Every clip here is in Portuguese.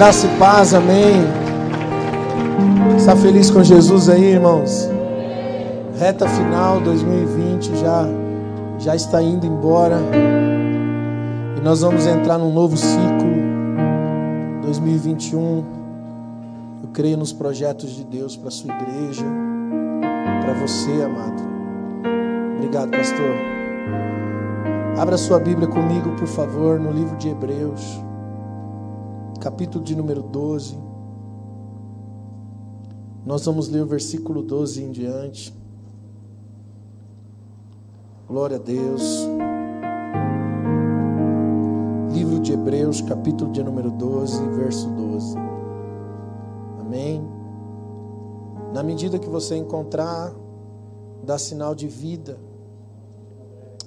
Graça e paz, amém. Está feliz com Jesus aí, irmãos? Reta final 2020 já já está indo embora. E nós vamos entrar num novo ciclo 2021. Eu creio nos projetos de Deus para a sua igreja, para você, amado. Obrigado, pastor. Abra sua Bíblia comigo, por favor, no livro de Hebreus capítulo de número 12. Nós vamos ler o versículo 12 em diante. Glória a Deus. Livro de Hebreus, capítulo de número 12, verso 12. Amém. Na medida que você encontrar, dá sinal de vida.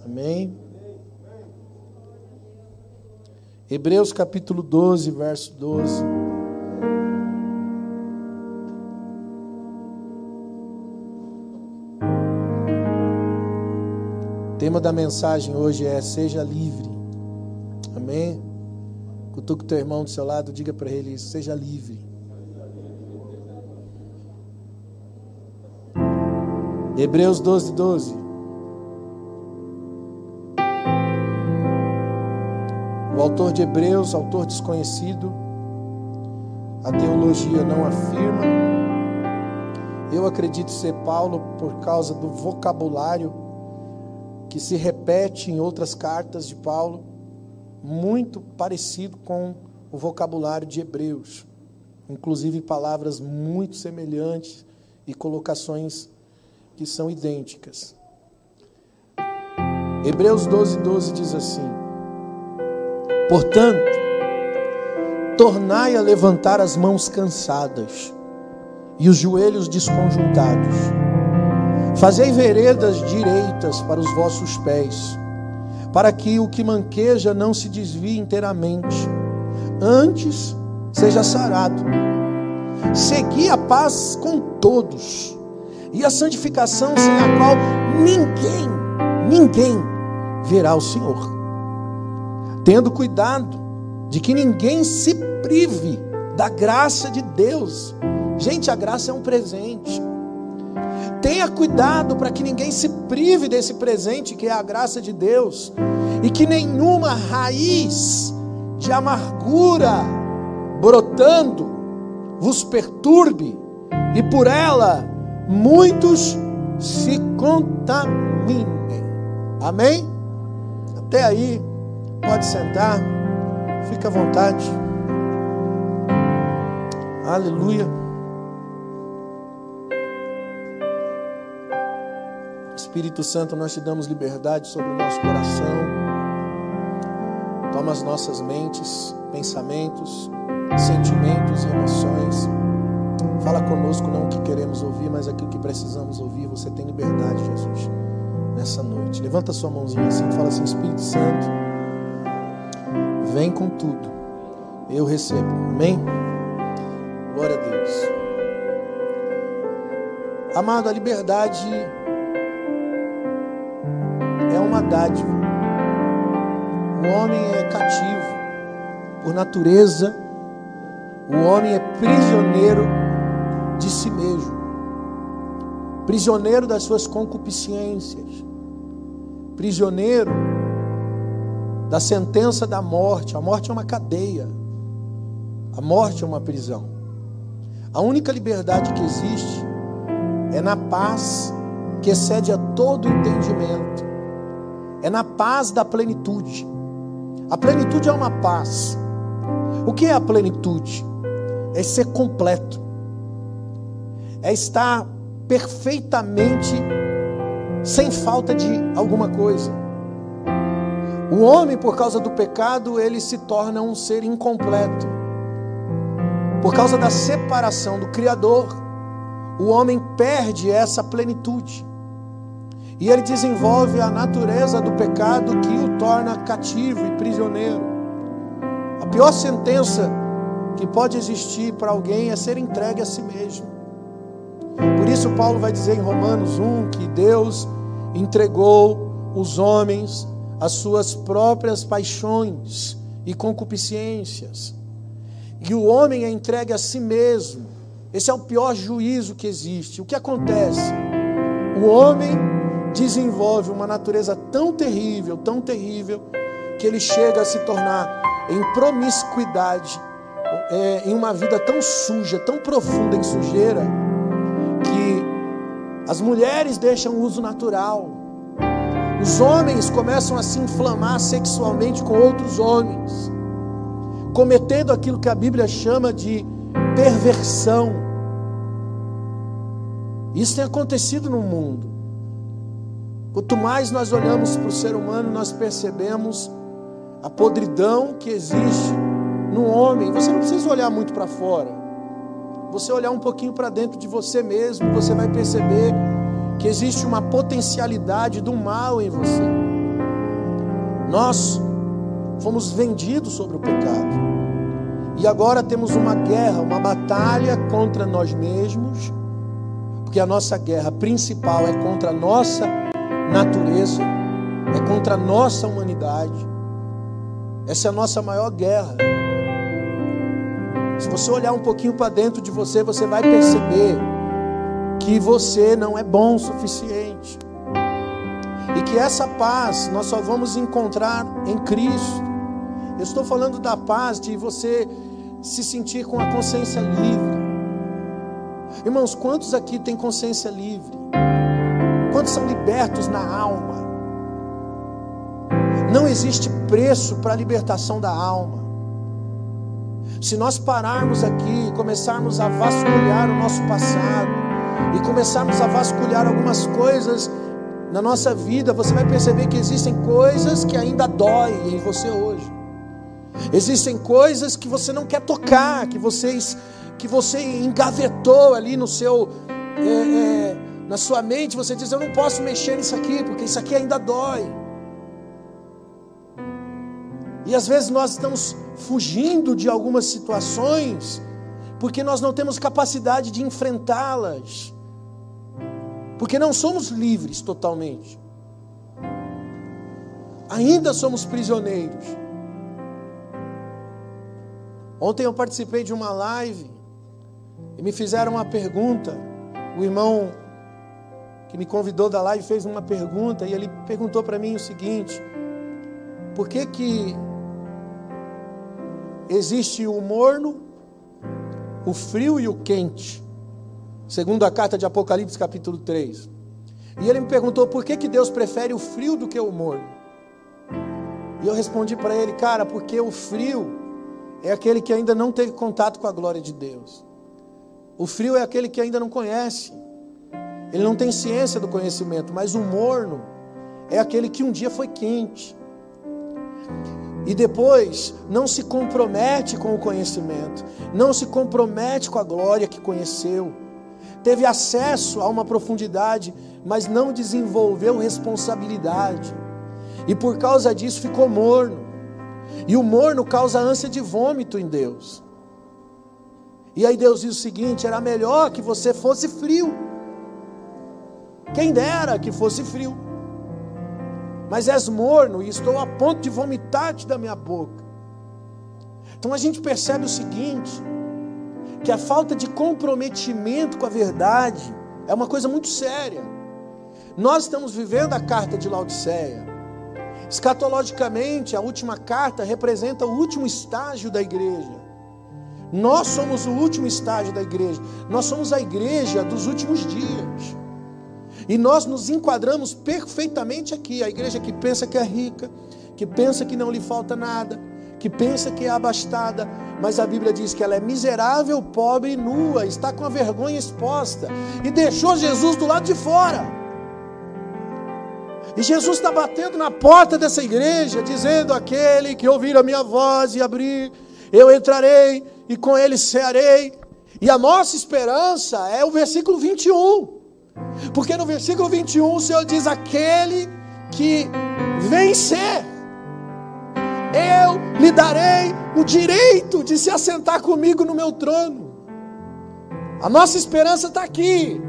Amém. Hebreus capítulo 12, verso 12. O tema da mensagem hoje é Seja livre. Amém? Cutuca o teu irmão do seu lado, diga para ele seja livre. Hebreus 12, 12. O autor de Hebreus, autor desconhecido, a teologia não afirma. Eu acredito ser Paulo por causa do vocabulário que se repete em outras cartas de Paulo, muito parecido com o vocabulário de Hebreus, inclusive palavras muito semelhantes e colocações que são idênticas. Hebreus 12, 12 diz assim: Portanto, tornai a levantar as mãos cansadas e os joelhos desconjuntados. Fazei veredas direitas para os vossos pés, para que o que manqueja não se desvie inteiramente, antes seja sarado. Segui a paz com todos e a santificação sem a qual ninguém, ninguém verá o Senhor tendo cuidado de que ninguém se prive da graça de Deus. Gente, a graça é um presente. Tenha cuidado para que ninguém se prive desse presente que é a graça de Deus e que nenhuma raiz de amargura brotando vos perturbe e por ela muitos se contaminem. Amém? Até aí. Pode sentar, fica à vontade. Aleluia. Espírito Santo, nós te damos liberdade sobre o nosso coração. Toma as nossas mentes, pensamentos, sentimentos e emoções. Fala conosco não o que queremos ouvir, mas aquilo que precisamos ouvir. Você tem liberdade, Jesus, nessa noite. Levanta sua mãozinha assim fala assim: Espírito Santo. Vem com tudo. Eu recebo. Amém? Glória a Deus. Amado, a liberdade é uma dádiva. O homem é cativo por natureza. O homem é prisioneiro de si mesmo. Prisioneiro das suas concupiscências. Prisioneiro da sentença da morte. A morte é uma cadeia. A morte é uma prisão. A única liberdade que existe é na paz que excede a todo entendimento. É na paz da plenitude. A plenitude é uma paz. O que é a plenitude? É ser completo. É estar perfeitamente sem falta de alguma coisa. O homem, por causa do pecado, ele se torna um ser incompleto. Por causa da separação do Criador, o homem perde essa plenitude. E ele desenvolve a natureza do pecado que o torna cativo e prisioneiro. A pior sentença que pode existir para alguém é ser entregue a si mesmo. Por isso, Paulo vai dizer em Romanos 1 que Deus entregou os homens as suas próprias paixões e concupiscências. e o homem é entregue a si mesmo. Esse é o pior juízo que existe. O que acontece? O homem desenvolve uma natureza tão terrível, tão terrível, que ele chega a se tornar em promiscuidade, é, em uma vida tão suja, tão profunda em sujeira, que as mulheres deixam o uso natural, os homens começam a se inflamar sexualmente com outros homens, cometendo aquilo que a Bíblia chama de perversão. Isso tem acontecido no mundo. Quanto mais nós olhamos para o ser humano, nós percebemos a podridão que existe no homem. Você não precisa olhar muito para fora. Você olhar um pouquinho para dentro de você mesmo, você vai perceber que existe uma potencialidade do mal em você. Nós fomos vendidos sobre o pecado. E agora temos uma guerra, uma batalha contra nós mesmos, porque a nossa guerra principal é contra a nossa natureza, é contra a nossa humanidade. Essa é a nossa maior guerra. Se você olhar um pouquinho para dentro de você, você vai perceber que você não é bom o suficiente. E que essa paz nós só vamos encontrar em Cristo. Eu estou falando da paz de você se sentir com a consciência livre. Irmãos, quantos aqui têm consciência livre? Quantos são libertos na alma? Não existe preço para a libertação da alma. Se nós pararmos aqui e começarmos a vasculhar o nosso passado, e começarmos a vasculhar algumas coisas na nossa vida, você vai perceber que existem coisas que ainda doem em você hoje. Existem coisas que você não quer tocar, que vocês que você engavetou ali no seu é, é, na sua mente, você diz eu não posso mexer nisso aqui porque isso aqui ainda dói. E às vezes nós estamos fugindo de algumas situações porque nós não temos capacidade de enfrentá-las. Porque não somos livres totalmente. Ainda somos prisioneiros. Ontem eu participei de uma live e me fizeram uma pergunta. O irmão que me convidou da live fez uma pergunta e ele perguntou para mim o seguinte: por que que existe o morno, o frio e o quente? Segundo a carta de Apocalipse capítulo 3. E ele me perguntou por que que Deus prefere o frio do que o morno? E eu respondi para ele, cara, porque o frio é aquele que ainda não teve contato com a glória de Deus. O frio é aquele que ainda não conhece. Ele não tem ciência do conhecimento, mas o morno é aquele que um dia foi quente. E depois não se compromete com o conhecimento, não se compromete com a glória que conheceu. Teve acesso a uma profundidade, mas não desenvolveu responsabilidade. E por causa disso ficou morno. E o morno causa ânsia de vômito em Deus. E aí Deus diz o seguinte: era melhor que você fosse frio. Quem dera que fosse frio. Mas és morno e estou a ponto de vomitar-te da minha boca. Então a gente percebe o seguinte: que a falta de comprometimento com a verdade é uma coisa muito séria. Nós estamos vivendo a carta de Laodiceia. Escatologicamente, a última carta representa o último estágio da igreja. Nós somos o último estágio da igreja. Nós somos a igreja dos últimos dias. E nós nos enquadramos perfeitamente aqui. A igreja que pensa que é rica, que pensa que não lhe falta nada, que pensa que é abastada, mas a Bíblia diz que ela é miserável, pobre e nua, está com a vergonha exposta e deixou Jesus do lado de fora. E Jesus está batendo na porta dessa igreja, dizendo: Aquele que ouvir a minha voz e abrir, eu entrarei e com ele cearei. E a nossa esperança é o versículo 21. Porque no versículo 21 o Senhor diz: Aquele que vencer, eu lhe darei o direito de se assentar comigo no meu trono. A nossa esperança está aqui,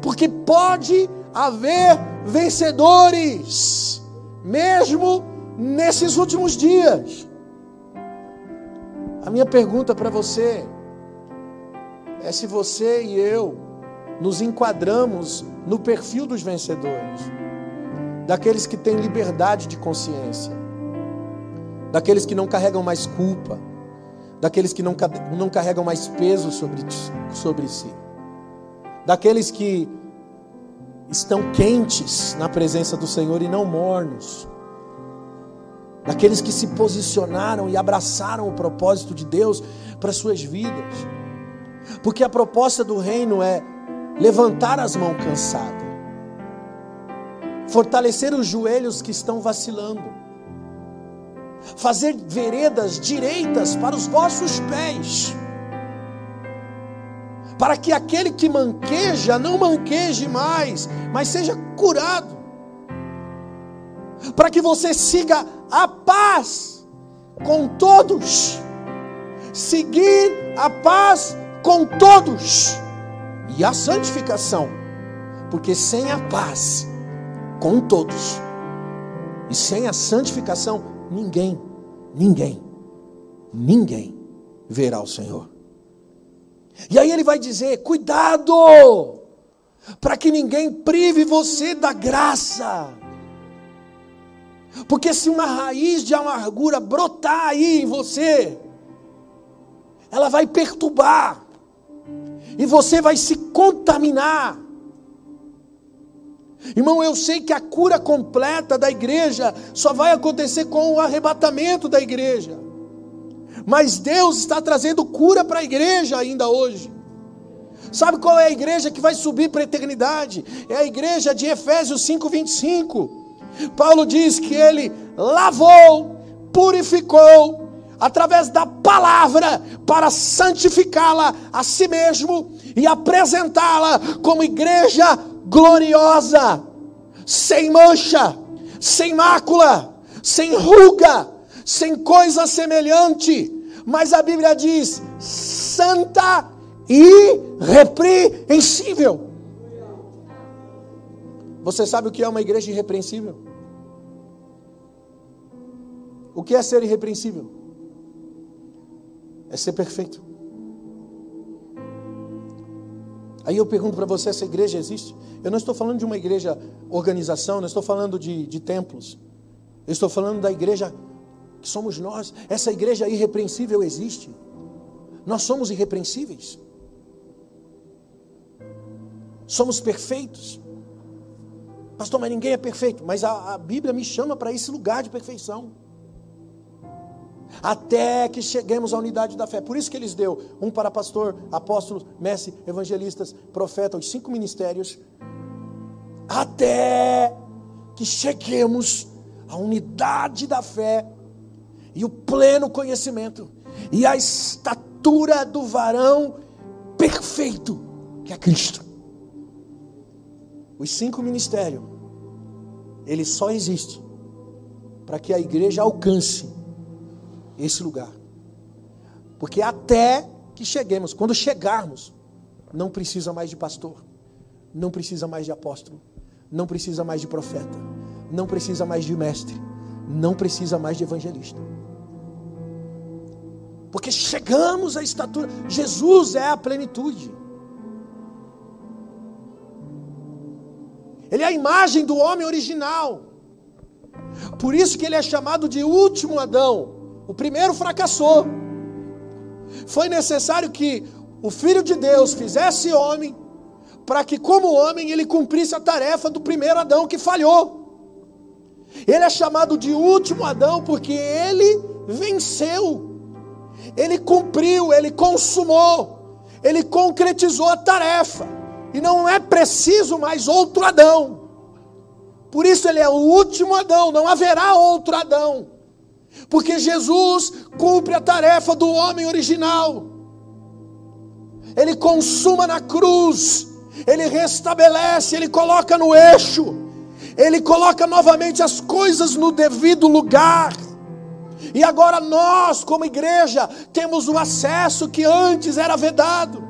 porque pode haver vencedores, mesmo nesses últimos dias. minha pergunta para você é se você e eu nos enquadramos no perfil dos vencedores, daqueles que têm liberdade de consciência, daqueles que não carregam mais culpa, daqueles que não, não carregam mais peso sobre, sobre si, daqueles que estão quentes na presença do Senhor e não mornos, daqueles que se posicionaram e abraçaram o propósito de Deus para suas vidas. Porque a proposta do reino é levantar as mãos cansadas, fortalecer os joelhos que estão vacilando, fazer veredas direitas para os vossos pés, para que aquele que manqueja não manqueje mais, mas seja curado, para que você siga a paz com todos, seguir a paz com todos e a santificação, porque sem a paz com todos e sem a santificação, ninguém, ninguém, ninguém verá o Senhor. E aí ele vai dizer: cuidado, para que ninguém prive você da graça. Porque se uma raiz de amargura brotar aí em você, ela vai perturbar, e você vai se contaminar. Irmão, eu sei que a cura completa da igreja só vai acontecer com o arrebatamento da igreja. Mas Deus está trazendo cura para a igreja ainda hoje. Sabe qual é a igreja que vai subir para a eternidade? É a igreja de Efésios 5:25. Paulo diz que ele lavou, purificou através da palavra para santificá-la a si mesmo e apresentá-la como igreja gloriosa, sem mancha, sem mácula, sem ruga, sem coisa semelhante. Mas a Bíblia diz: santa e irrepreensível. Você sabe o que é uma igreja irrepreensível? O que é ser irrepreensível? É ser perfeito. Aí eu pergunto para você: essa igreja existe? Eu não estou falando de uma igreja organização, não estou falando de, de templos. Eu estou falando da igreja que somos nós. Essa igreja irrepreensível existe. Nós somos irrepreensíveis. Somos perfeitos. Pastor, mas ninguém é perfeito. Mas a, a Bíblia me chama para esse lugar de perfeição até que cheguemos à unidade da fé. Por isso que eles deu um para pastor, apóstolos, mestre, evangelistas, profeta, os cinco ministérios, até que cheguemos à unidade da fé e o pleno conhecimento e a estatura do varão perfeito, que é Cristo. Os cinco ministérios, ele só existe para que a igreja alcance esse lugar. Porque até que cheguemos, quando chegarmos, não precisa mais de pastor, não precisa mais de apóstolo, não precisa mais de profeta, não precisa mais de mestre, não precisa mais de evangelista. Porque chegamos à estatura, Jesus é a plenitude. Ele é a imagem do homem original. Por isso que ele é chamado de último Adão. O primeiro fracassou. Foi necessário que o Filho de Deus fizesse homem, para que, como homem, ele cumprisse a tarefa do primeiro Adão que falhou. Ele é chamado de último Adão porque ele venceu, ele cumpriu, ele consumou, ele concretizou a tarefa, e não é preciso mais outro Adão. Por isso ele é o último Adão, não haverá outro Adão. Porque Jesus cumpre a tarefa do homem original. Ele consuma na cruz, ele restabelece, ele coloca no eixo, ele coloca novamente as coisas no devido lugar. E agora nós, como igreja, temos o acesso que antes era vedado.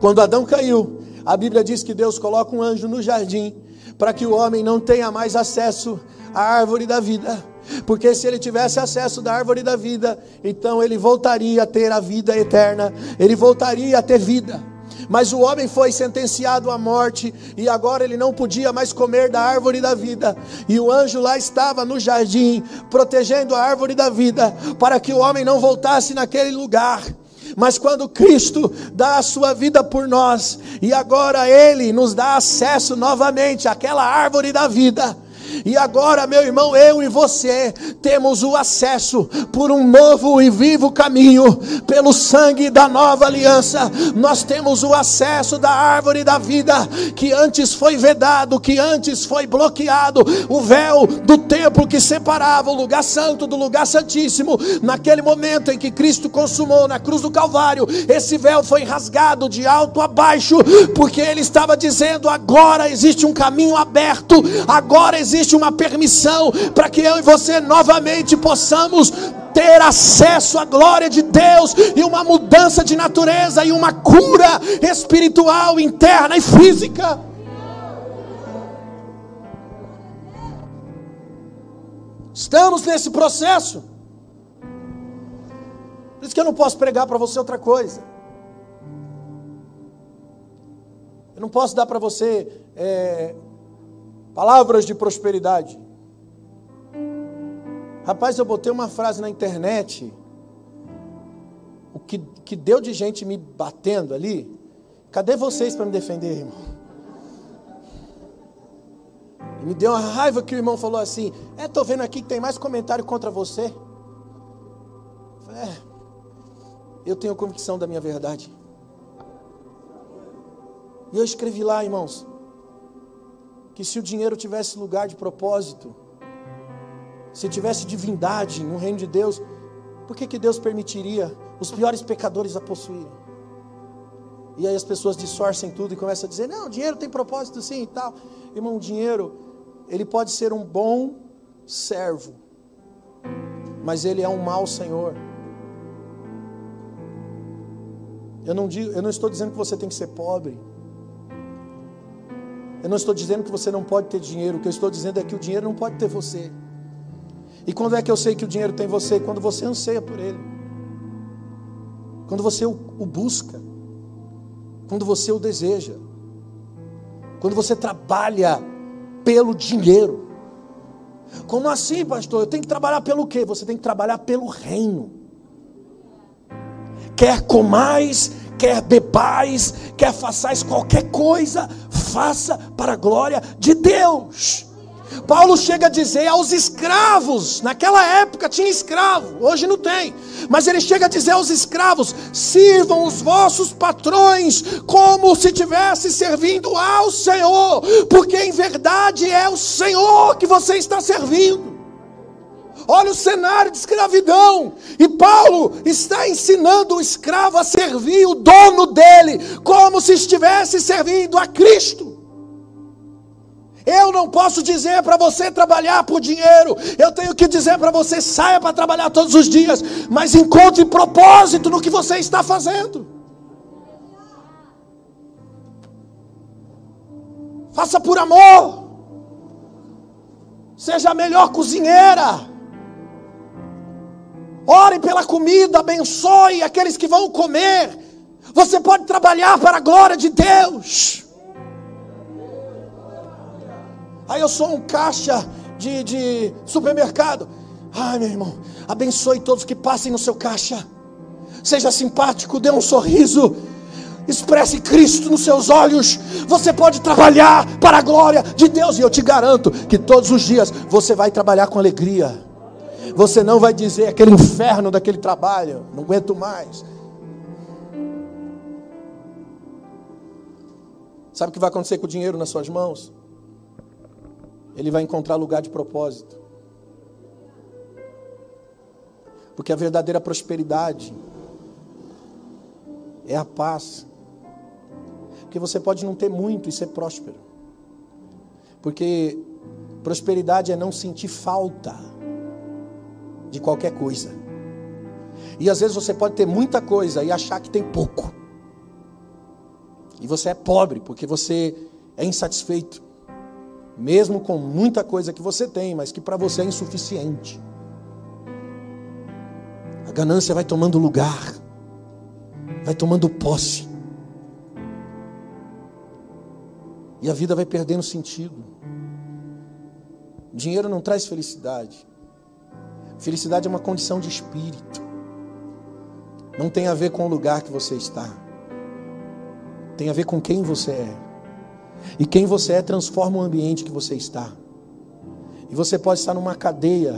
Quando Adão caiu, a Bíblia diz que Deus coloca um anjo no jardim para que o homem não tenha mais acesso à árvore da vida Porque se ele tivesse acesso da árvore da vida, então ele voltaria a ter a vida eterna, ele voltaria a ter vida. Mas o homem foi sentenciado à morte e agora ele não podia mais comer da árvore da vida. E o anjo lá estava no jardim, protegendo a árvore da vida, para que o homem não voltasse naquele lugar. Mas quando Cristo dá a sua vida por nós, e agora Ele nos dá acesso novamente àquela árvore da vida, e agora, meu irmão, eu e você temos o acesso por um novo e vivo caminho, pelo sangue da nova aliança. Nós temos o acesso da árvore da vida, que antes foi vedado, que antes foi bloqueado, o véu do templo que separava o lugar santo do lugar santíssimo. Naquele momento em que Cristo consumou na cruz do Calvário, esse véu foi rasgado de alto a baixo, porque ele estava dizendo: agora existe um caminho aberto, agora existe existe uma permissão para que eu e você novamente possamos ter acesso à glória de Deus e uma mudança de natureza e uma cura espiritual interna e física. Estamos nesse processo. Por isso que eu não posso pregar para você outra coisa. Eu não posso dar para você é, Palavras de prosperidade. Rapaz, eu botei uma frase na internet. O que, que deu de gente me batendo ali. Cadê vocês para me defender, irmão? E me deu uma raiva que o irmão falou assim: É, tô vendo aqui que tem mais comentário contra você. É, eu tenho convicção da minha verdade. E eu escrevi lá, irmãos que se o dinheiro tivesse lugar de propósito, se tivesse divindade no reino de Deus, por que, que Deus permitiria os piores pecadores a possuírem? E aí as pessoas distorcem tudo e começam a dizer: não, o dinheiro tem propósito sim e tal. Irmão, o dinheiro, ele pode ser um bom servo, mas ele é um mau senhor. Eu não, digo, eu não estou dizendo que você tem que ser pobre. Eu não estou dizendo que você não pode ter dinheiro, o que eu estou dizendo é que o dinheiro não pode ter você. E quando é que eu sei que o dinheiro tem você? Quando você anseia por ele. Quando você o, o busca. Quando você o deseja. Quando você trabalha pelo dinheiro. Como assim, pastor? Eu tenho que trabalhar pelo quê? Você tem que trabalhar pelo reino. Quer comais, quer bebais, quer façais qualquer coisa, faça para a glória de Deus. Paulo chega a dizer aos escravos, naquela época tinha escravo, hoje não tem, mas ele chega a dizer aos escravos: sirvam os vossos patrões como se estivesse servindo ao Senhor, porque em verdade é o Senhor que você está servindo. Olha o cenário de escravidão. E Paulo está ensinando o escravo a servir o dono dele, como se estivesse servindo a Cristo. Eu não posso dizer para você trabalhar por dinheiro. Eu tenho que dizer para você saia para trabalhar todos os dias, mas encontre propósito no que você está fazendo. Faça por amor. Seja a melhor cozinheira. Ore pela comida, abençoe aqueles que vão comer. Você pode trabalhar para a glória de Deus. Aí eu sou um caixa de, de supermercado. Ai, meu irmão, abençoe todos que passem no seu caixa. Seja simpático, dê um sorriso. Expresse Cristo nos seus olhos. Você pode trabalhar para a glória de Deus. E eu te garanto que todos os dias você vai trabalhar com alegria. Você não vai dizer aquele inferno daquele trabalho, não aguento mais. Sabe o que vai acontecer com o dinheiro nas suas mãos? Ele vai encontrar lugar de propósito. Porque a verdadeira prosperidade é a paz. Porque você pode não ter muito e ser próspero. Porque prosperidade é não sentir falta de qualquer coisa. E às vezes você pode ter muita coisa e achar que tem pouco. E você é pobre porque você é insatisfeito. mesmo com muita coisa que você tem, mas que para você é insuficiente. A ganância vai tomando lugar, vai tomando posse, e a vida vai perdendo sentido. Dinheiro não traz felicidade. Felicidade é uma condição de espírito. Não tem a ver com o lugar que você está. Tem a ver com quem você é. E quem você é transforma o ambiente que você está. E você pode estar numa cadeia,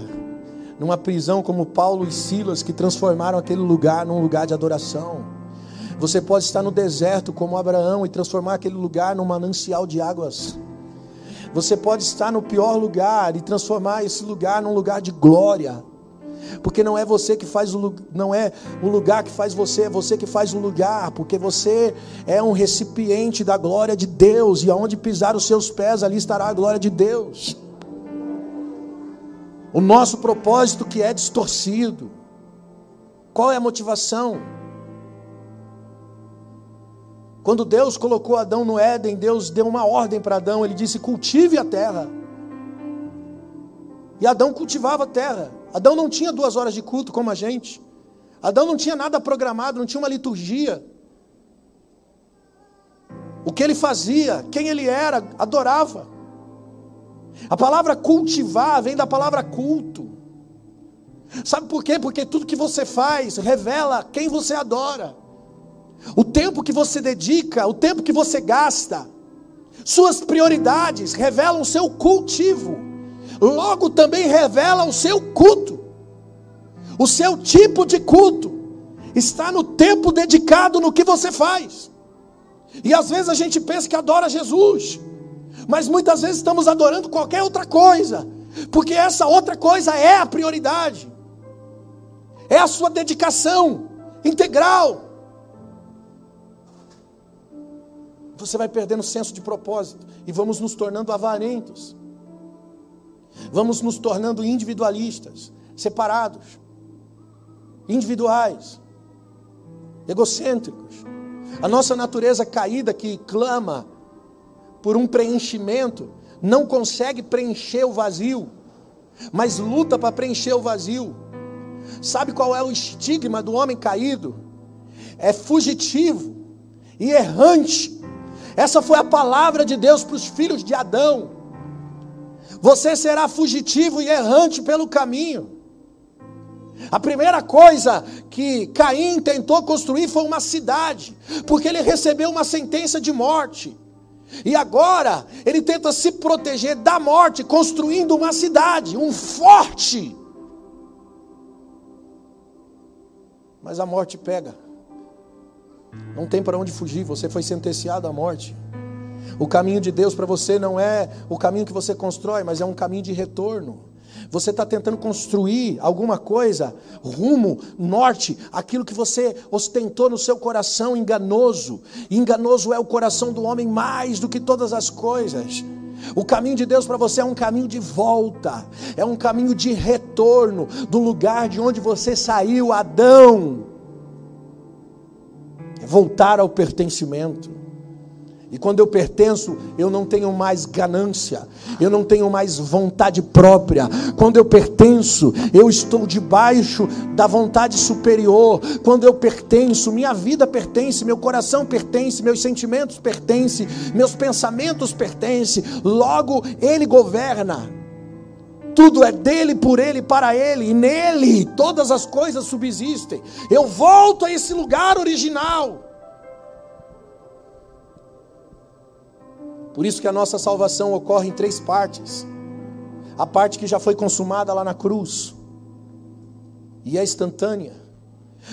numa prisão como Paulo e Silas, que transformaram aquele lugar num lugar de adoração. Você pode estar no deserto como Abraão e transformar aquele lugar num manancial de águas. Você pode estar no pior lugar e transformar esse lugar num lugar de glória. Porque não é você que faz o não é o lugar que faz você, é você que faz o lugar, porque você é um recipiente da glória de Deus e aonde pisar os seus pés ali estará a glória de Deus. O nosso propósito que é distorcido. Qual é a motivação? Quando Deus colocou Adão no Éden, Deus deu uma ordem para Adão, ele disse: cultive a terra. E Adão cultivava a terra. Adão não tinha duas horas de culto como a gente. Adão não tinha nada programado, não tinha uma liturgia. O que ele fazia, quem ele era, adorava. A palavra cultivar vem da palavra culto. Sabe por quê? Porque tudo que você faz revela quem você adora. O tempo que você dedica, o tempo que você gasta, suas prioridades revelam o seu cultivo logo também revela o seu culto. O seu tipo de culto está no tempo dedicado no que você faz. E às vezes a gente pensa que adora Jesus, mas muitas vezes estamos adorando qualquer outra coisa, porque essa outra coisa é a prioridade, é a sua dedicação integral. Você vai perdendo o senso de propósito e vamos nos tornando avarentos. Vamos nos tornando individualistas, separados, individuais, egocêntricos. A nossa natureza caída que clama por um preenchimento não consegue preencher o vazio, mas luta para preencher o vazio. Sabe qual é o estigma do homem caído? É fugitivo e errante. Essa foi a palavra de Deus para os filhos de Adão. Você será fugitivo e errante pelo caminho. A primeira coisa que Caim tentou construir foi uma cidade, porque ele recebeu uma sentença de morte. E agora ele tenta se proteger da morte, construindo uma cidade, um forte. Mas a morte pega. Não tem para onde fugir, você foi sentenciado à morte. O caminho de Deus para você não é o caminho que você constrói, mas é um caminho de retorno. Você está tentando construir alguma coisa, rumo, norte, aquilo que você ostentou no seu coração enganoso. Enganoso é o coração do homem mais do que todas as coisas. O caminho de Deus para você é um caminho de volta, é um caminho de retorno do lugar de onde você saiu, Adão. É voltar ao pertencimento. E quando eu pertenço, eu não tenho mais ganância, eu não tenho mais vontade própria. Quando eu pertenço, eu estou debaixo da vontade superior. Quando eu pertenço, minha vida pertence, meu coração pertence, meus sentimentos pertencem, meus pensamentos pertencem. Logo, Ele governa. Tudo é dele, por ele, para ele, e nele todas as coisas subsistem. Eu volto a esse lugar original. Por isso que a nossa salvação ocorre em três partes. A parte que já foi consumada lá na cruz, e é instantânea.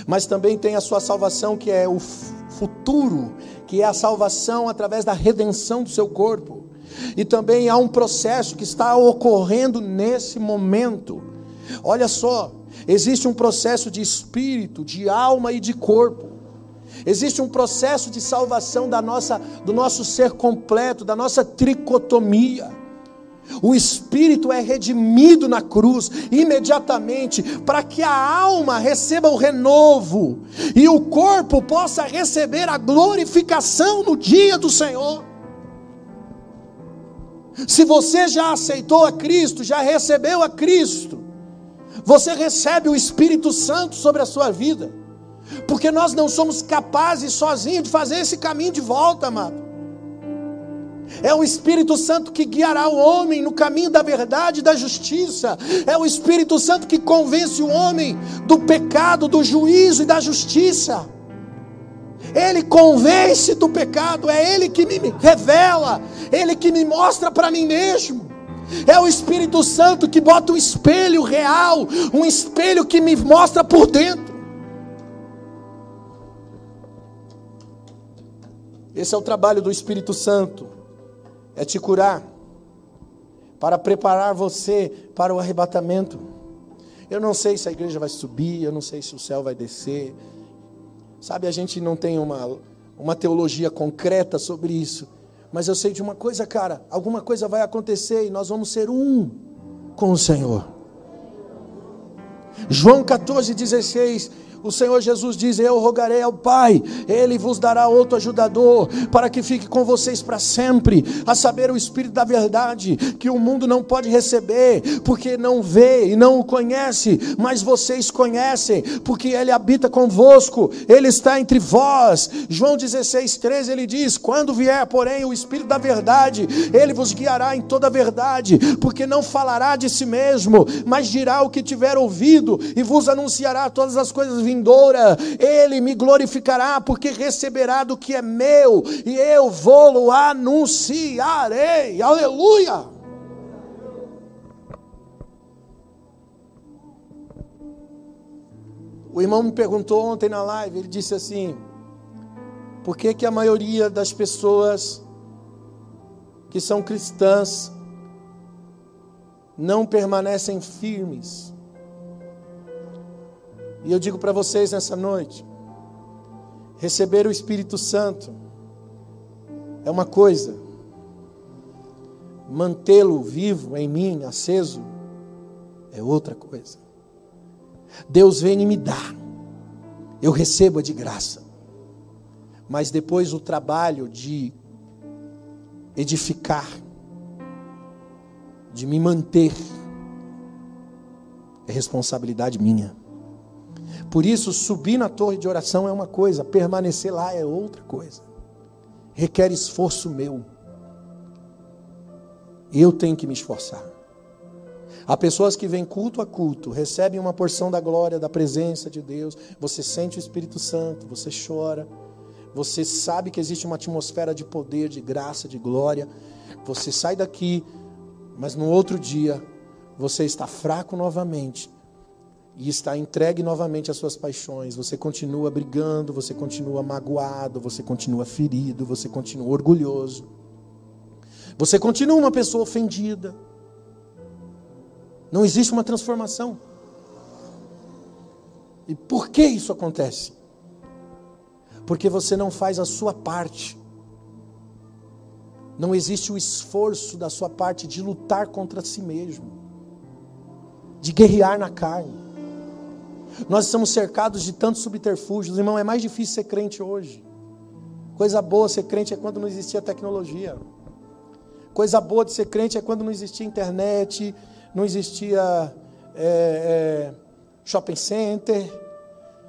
Mas também tem a sua salvação que é o futuro, que é a salvação através da redenção do seu corpo. E também há um processo que está ocorrendo nesse momento. Olha só, existe um processo de espírito, de alma e de corpo. Existe um processo de salvação da nossa, do nosso ser completo, da nossa tricotomia. O espírito é redimido na cruz imediatamente para que a alma receba o renovo e o corpo possa receber a glorificação no dia do Senhor. Se você já aceitou a Cristo, já recebeu a Cristo, você recebe o Espírito Santo sobre a sua vida, porque nós não somos capazes sozinhos de fazer esse caminho de volta, amado. É o Espírito Santo que guiará o homem no caminho da verdade e da justiça. É o Espírito Santo que convence o homem do pecado, do juízo e da justiça. Ele convence do pecado, é Ele que me revela, Ele que me mostra para mim mesmo. É o Espírito Santo que bota um espelho real, um espelho que me mostra por dentro. Esse é o trabalho do Espírito Santo é te curar, para preparar você para o arrebatamento. Eu não sei se a igreja vai subir, eu não sei se o céu vai descer. Sabe, a gente não tem uma, uma teologia concreta sobre isso. Mas eu sei de uma coisa, cara: alguma coisa vai acontecer e nós vamos ser um com o Senhor. João 14, 16 o Senhor Jesus diz: Eu rogarei ao Pai, Ele vos dará outro ajudador, para que fique com vocês para sempre, a saber, o Espírito da Verdade, que o mundo não pode receber, porque não vê e não o conhece, mas vocês conhecem, porque Ele habita convosco, Ele está entre vós. João 16, 13 ele diz: Quando vier, porém, o Espírito da Verdade, Ele vos guiará em toda a verdade, porque não falará de si mesmo, mas dirá o que tiver ouvido e vos anunciará todas as coisas vindas vindoura, ele me glorificará, porque receberá do que é meu, e eu vou-lo anunciarei. Aleluia! O irmão me perguntou ontem na live, ele disse assim: por que, que a maioria das pessoas que são cristãs não permanecem firmes? E eu digo para vocês nessa noite: receber o Espírito Santo é uma coisa, mantê-lo vivo em mim, aceso, é outra coisa. Deus vem e me dá, eu recebo de graça, mas depois o trabalho de edificar, de me manter, é responsabilidade minha. Por isso, subir na torre de oração é uma coisa, permanecer lá é outra coisa. Requer esforço meu. Eu tenho que me esforçar. Há pessoas que vêm culto a culto, recebem uma porção da glória, da presença de Deus, você sente o Espírito Santo, você chora, você sabe que existe uma atmosfera de poder, de graça, de glória. Você sai daqui, mas no outro dia você está fraco novamente, e está entregue novamente às suas paixões, você continua brigando, você continua magoado, você continua ferido, você continua orgulhoso. Você continua uma pessoa ofendida. Não existe uma transformação. E por que isso acontece? Porque você não faz a sua parte. Não existe o esforço da sua parte de lutar contra si mesmo, de guerrear na carne. Nós estamos cercados de tantos subterfúgios. Irmão, é mais difícil ser crente hoje. Coisa boa ser crente é quando não existia tecnologia. Coisa boa de ser crente é quando não existia internet, não existia é, é, shopping center.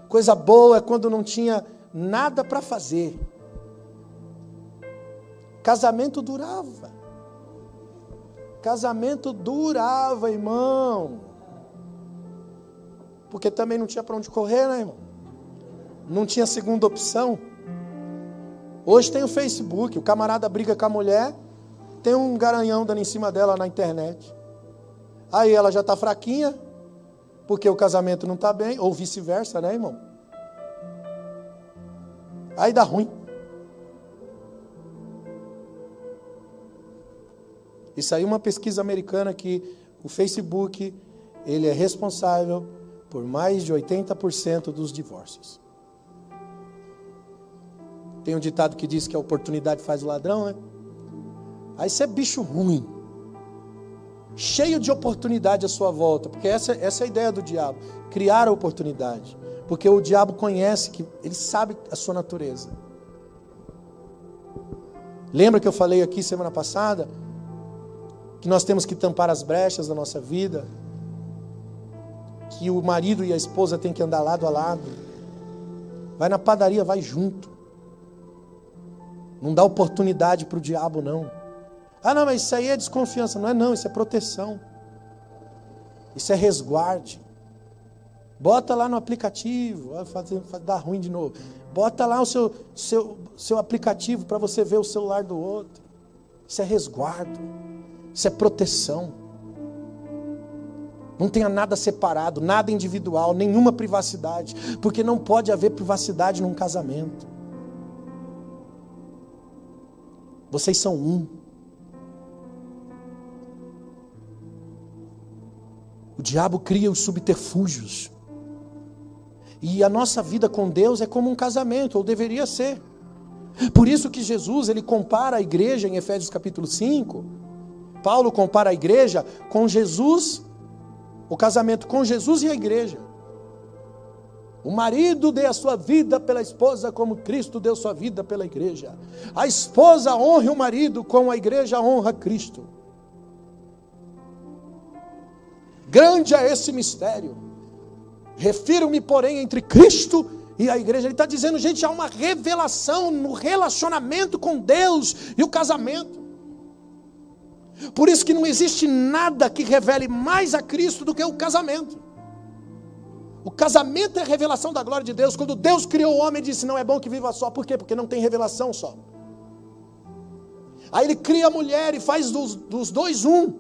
Coisa boa é quando não tinha nada para fazer. Casamento durava. Casamento durava, irmão. Porque também não tinha para onde correr, né, irmão? Não tinha segunda opção. Hoje tem o Facebook, o camarada briga com a mulher, tem um garanhão dando em cima dela na internet. Aí ela já está fraquinha, porque o casamento não está bem, ou vice-versa, né, irmão? Aí dá ruim. Isso aí é uma pesquisa americana que o Facebook, ele é responsável por mais de 80% dos divórcios. Tem um ditado que diz que a oportunidade faz o ladrão, né? Aí você é bicho ruim, cheio de oportunidade à sua volta, porque essa, essa é a ideia do diabo, criar a oportunidade, porque o diabo conhece que ele sabe a sua natureza. Lembra que eu falei aqui semana passada que nós temos que tampar as brechas da nossa vida, que o marido e a esposa têm que andar lado a lado. Vai na padaria, vai junto. Não dá oportunidade para o diabo, não. Ah, não, mas isso aí é desconfiança. Não é, não, isso é proteção. Isso é resguarde. Bota lá no aplicativo, vai fazer, dar ruim de novo. Bota lá o seu, seu, seu aplicativo para você ver o celular do outro. Isso é resguardo. Isso é proteção. Não tenha nada separado, nada individual, nenhuma privacidade, porque não pode haver privacidade num casamento. Vocês são um. O diabo cria os subterfúgios. E a nossa vida com Deus é como um casamento, ou deveria ser. Por isso que Jesus, ele compara a igreja em Efésios capítulo 5. Paulo compara a igreja com Jesus, o casamento com Jesus e a igreja. O marido dê a sua vida pela esposa como Cristo deu sua vida pela igreja. A esposa honre o marido como a igreja honra Cristo. Grande é esse mistério. Refiro-me, porém, entre Cristo e a igreja. Ele está dizendo, gente, há uma revelação no relacionamento com Deus e o casamento. Por isso que não existe nada que revele mais a Cristo do que o casamento. O casamento é a revelação da glória de Deus. Quando Deus criou o homem, disse: Não é bom que viva só. Por quê? Porque não tem revelação só. Aí ele cria a mulher e faz dos, dos dois um.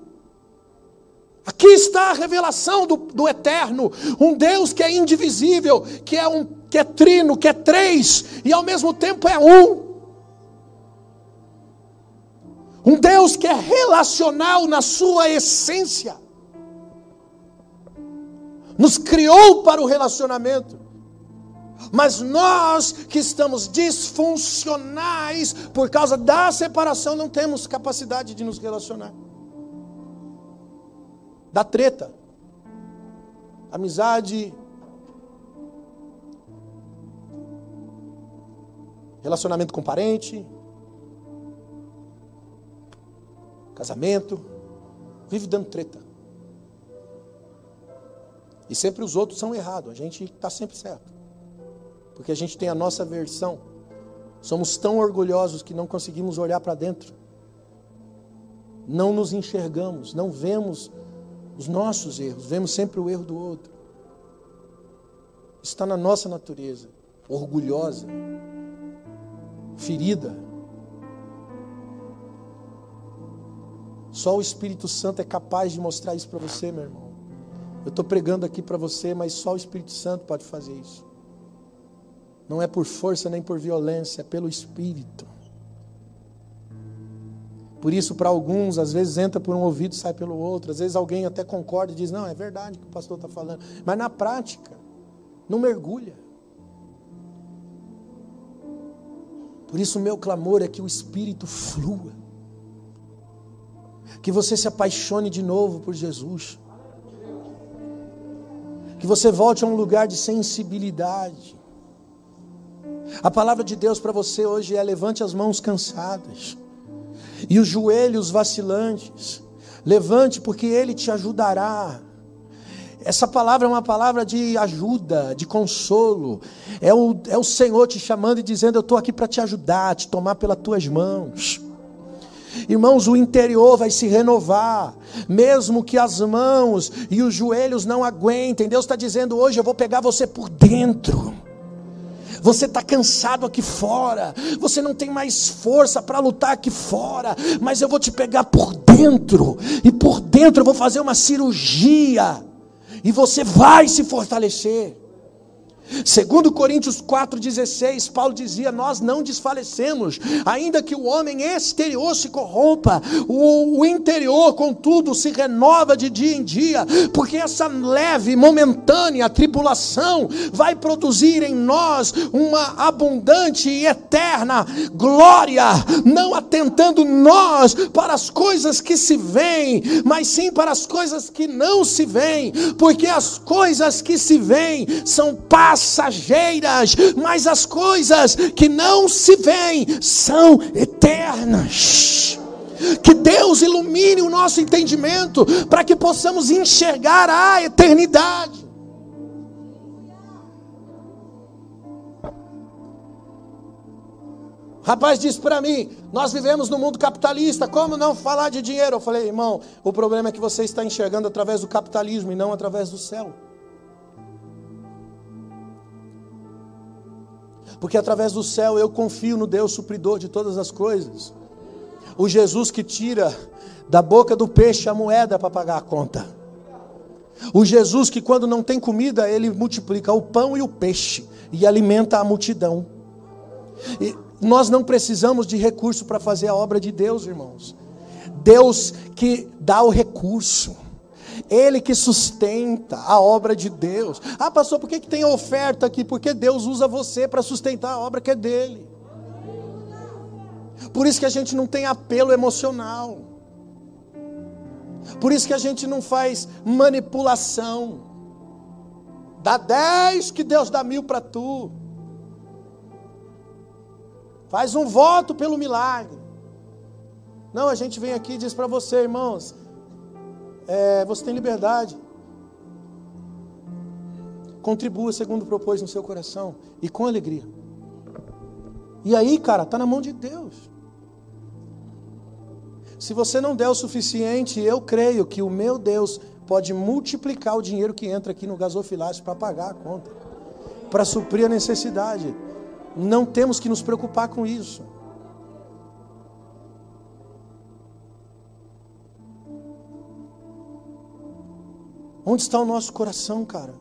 Aqui está a revelação do, do, eterno, um Deus que é indivisível, que é um que é trino, que é três e ao mesmo tempo é um. Um Deus que é relacional na sua essência. Nos criou para o relacionamento. Mas nós que estamos disfuncionais por causa da separação não temos capacidade de nos relacionar da treta. Amizade. Relacionamento com parente. Casamento. Vive dando treta. E sempre os outros são errados. A gente está sempre certo. Porque a gente tem a nossa versão. Somos tão orgulhosos que não conseguimos olhar para dentro. Não nos enxergamos, não vemos os nossos erros, vemos sempre o erro do outro. Está na nossa natureza, orgulhosa, ferida. Só o Espírito Santo é capaz de mostrar isso para você, meu irmão. Eu estou pregando aqui para você, mas só o Espírito Santo pode fazer isso. Não é por força nem por violência, é pelo Espírito. Por isso, para alguns, às vezes entra por um ouvido e sai pelo outro. Às vezes alguém até concorda e diz: Não, é verdade o que o pastor está falando. Mas na prática, não mergulha. Por isso, o meu clamor é que o Espírito flua. Que você se apaixone de novo por Jesus. Que você volte a um lugar de sensibilidade. A palavra de Deus para você hoje é: levante as mãos cansadas e os joelhos vacilantes. Levante, porque Ele te ajudará. Essa palavra é uma palavra de ajuda, de consolo. É o, é o Senhor te chamando e dizendo: Eu estou aqui para te ajudar, te tomar pelas tuas mãos. Irmãos, o interior vai se renovar, mesmo que as mãos e os joelhos não aguentem. Deus está dizendo hoje: Eu vou pegar você por dentro. Você está cansado aqui fora, você não tem mais força para lutar aqui fora, mas eu vou te pegar por dentro, e por dentro eu vou fazer uma cirurgia, e você vai se fortalecer. Segundo Coríntios 4,16, Paulo dizia: Nós não desfalecemos, ainda que o homem exterior se corrompa, o, o, interior, contudo, se renova de dia em dia, porque essa leve, momentânea tribulação vai produzir em nós uma abundante e eterna glória, não atentando nós para as coisas que se veem, mas sim para as coisas que não se veem, porque as coisas que se veem são paz passageiras, mas as coisas que não se veem são eternas. Que Deus ilumine o nosso entendimento para que possamos enxergar a eternidade. Rapaz disse para mim: Nós vivemos no mundo capitalista, como não falar de dinheiro? Eu falei, irmão, o problema é que você está enxergando através do capitalismo e não através do céu. Porque através do céu eu confio no Deus supridor de todas as coisas. O Jesus que tira da boca do peixe a moeda para pagar a conta. O Jesus que, quando não tem comida, ele multiplica o pão e o peixe e alimenta a multidão. E nós não precisamos de recurso para fazer a obra de Deus, irmãos. Deus que dá o recurso. Ele que sustenta a obra de Deus. Ah, pastor, por que, que tem oferta aqui? Porque Deus usa você para sustentar a obra que é dele. Por isso que a gente não tem apelo emocional. Por isso que a gente não faz manipulação. Dá dez que Deus dá mil para tu. Faz um voto pelo milagre. Não, a gente vem aqui e diz para você, irmãos, é, você tem liberdade. Contribua segundo propôs no seu coração e com alegria. E aí, cara, está na mão de Deus. Se você não der o suficiente, eu creio que o meu Deus pode multiplicar o dinheiro que entra aqui no gasofilácio para pagar a conta, para suprir a necessidade. Não temos que nos preocupar com isso. Onde está o nosso coração, cara?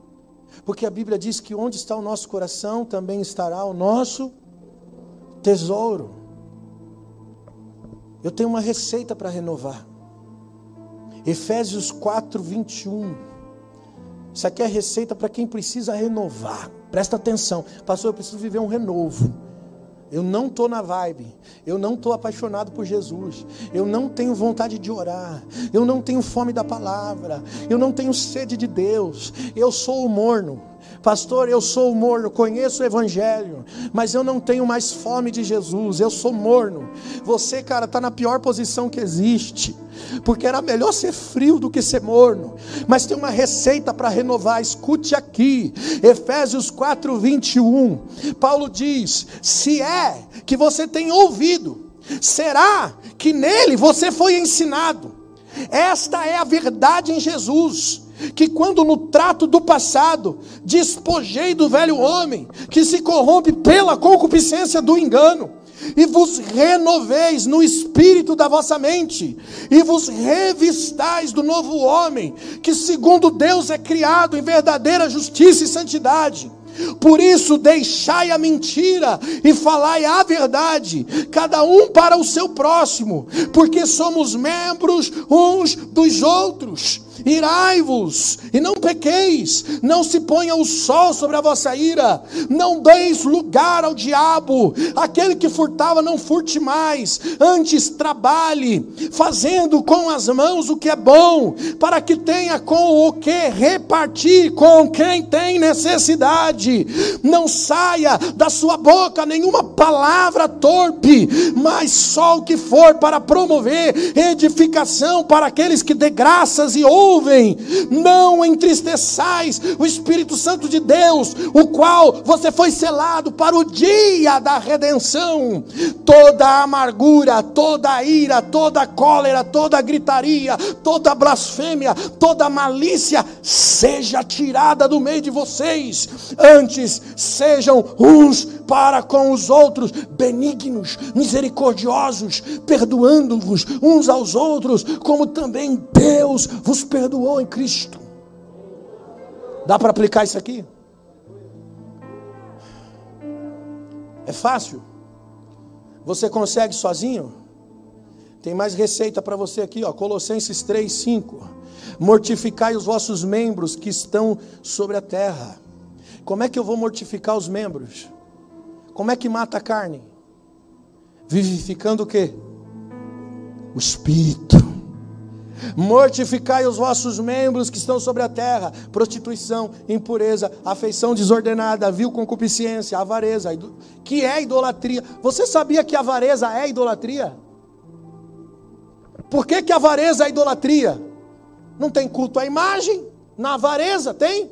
Porque a Bíblia diz que onde está o nosso coração também estará o nosso tesouro. Eu tenho uma receita para renovar. Efésios 4, 21. Isso aqui é receita para quem precisa renovar. Presta atenção. Pastor, eu preciso viver um renovo. Eu não estou na vibe. Eu não estou apaixonado por Jesus. Eu não tenho vontade de orar. Eu não tenho fome da palavra. Eu não tenho sede de Deus. Eu sou o morno. Pastor, eu sou morno, conheço o Evangelho, mas eu não tenho mais fome de Jesus, eu sou morno. Você, cara, está na pior posição que existe, porque era melhor ser frio do que ser morno. Mas tem uma receita para renovar, escute aqui, Efésios 4, 21. Paulo diz: Se é que você tem ouvido, será que nele você foi ensinado? Esta é a verdade em Jesus que quando no trato do passado despojei do velho homem, que se corrompe pela concupiscência do engano, e vos renoveis no espírito da vossa mente, e vos revistais do novo homem, que segundo Deus é criado em verdadeira justiça e santidade. Por isso, deixai a mentira e falai a verdade, cada um para o seu próximo, porque somos membros uns dos outros. Irai-vos e não pequeis, não se ponha o sol sobre a vossa ira, não deis lugar ao diabo. Aquele que furtava, não furte mais, antes trabalhe, fazendo com as mãos o que é bom, para que tenha com o que repartir com quem tem necessidade. Não saia da sua boca nenhuma palavra torpe, mas só o que for para promover edificação para aqueles que dê graças e ouvem nuvem. Não entristeçais o Espírito Santo de Deus, o qual você foi selado para o dia da redenção. Toda a amargura, toda a ira, toda a cólera, toda a gritaria, toda a blasfêmia, toda a malícia seja tirada do meio de vocês. Antes sejam uns para com os outros benignos, misericordiosos, perdoando-vos uns aos outros, como também Deus vos perdoou em Cristo. Dá para aplicar isso aqui? É fácil? Você consegue sozinho? Tem mais receita para você aqui, ó. Colossenses 3, 5. Mortificai os vossos membros que estão sobre a terra. Como é que eu vou mortificar os membros? Como é que mata a carne? Vivificando o que? O espírito. Mortificai os vossos membros que estão sobre a terra: prostituição, impureza, afeição desordenada, vil concupiscência, avareza, que é idolatria. Você sabia que avareza é idolatria? Por que, que avareza é idolatria? Não tem culto à imagem, na avareza tem.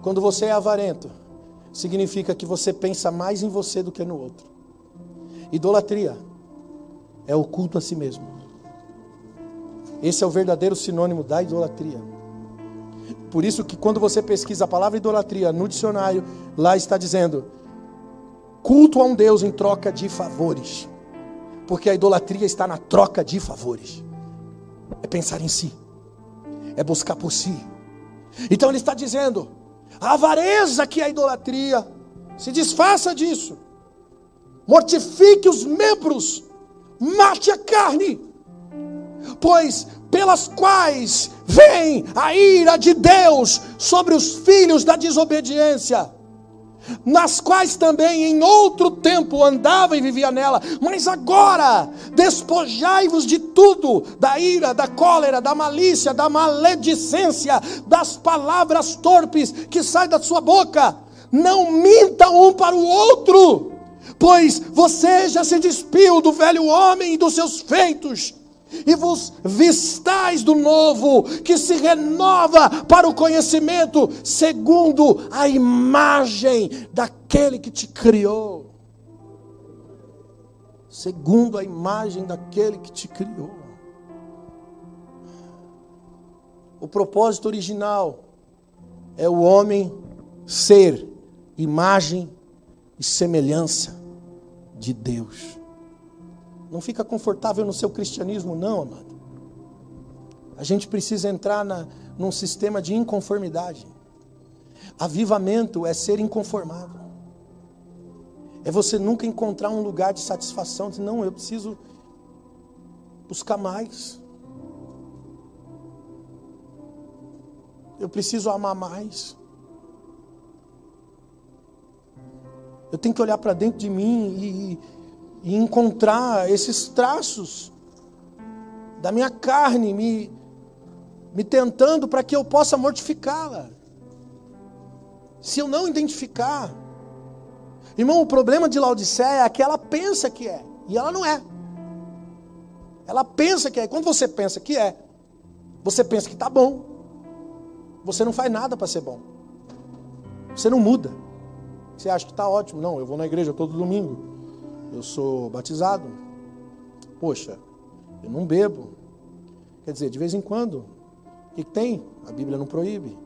Quando você é avarento, significa que você pensa mais em você do que no outro. Idolatria é o culto a si mesmo. Esse é o verdadeiro sinônimo da idolatria. Por isso que quando você pesquisa a palavra idolatria no dicionário, lá está dizendo culto a um Deus em troca de favores. Porque a idolatria está na troca de favores. É pensar em si. É buscar por si. Então ele está dizendo: a avareza que é a idolatria, se desfaça disso. Mortifique os membros, mate a carne, pois pelas quais vem a ira de Deus sobre os filhos da desobediência, nas quais também em outro tempo andava e vivia nela, mas agora despojai-vos de tudo, da ira, da cólera, da malícia, da maledicência, das palavras torpes que saem da sua boca. Não minta um para o outro, pois você já se despiu do velho homem e dos seus feitos e vos vistais do novo, que se renova para o conhecimento, segundo a imagem daquele que te criou. Segundo a imagem daquele que te criou. O propósito original é o homem ser imagem e semelhança de Deus. Não fica confortável no seu cristianismo, não, amado. A gente precisa entrar na, num sistema de inconformidade. Avivamento é ser inconformado. É você nunca encontrar um lugar de satisfação, dizer, não, eu preciso buscar mais. Eu preciso amar mais. Eu tenho que olhar para dentro de mim e, e encontrar esses traços da minha carne me, me tentando para que eu possa mortificá-la. Se eu não identificar, irmão, o problema de Laodiceia é que ela pensa que é, e ela não é. Ela pensa que é. Quando você pensa que é, você pensa que está bom. Você não faz nada para ser bom. Você não muda. Você acha que está ótimo. Não, eu vou na igreja todo domingo eu sou batizado. Poxa, eu não bebo. Quer dizer, de vez em quando. O que, que tem? A Bíblia não proíbe.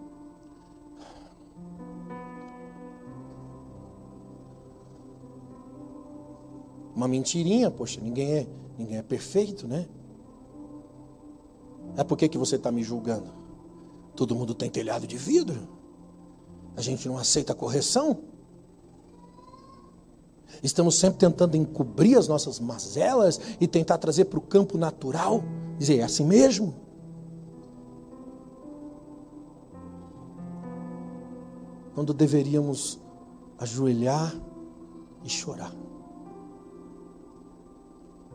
Uma mentirinha, poxa, ninguém é, ninguém é perfeito, né? É por que, que você está me julgando? Todo mundo tem telhado de vidro. A gente não aceita correção. Estamos sempre tentando encobrir as nossas mazelas e tentar trazer para o campo natural. Dizer, é assim mesmo. Quando deveríamos ajoelhar e chorar.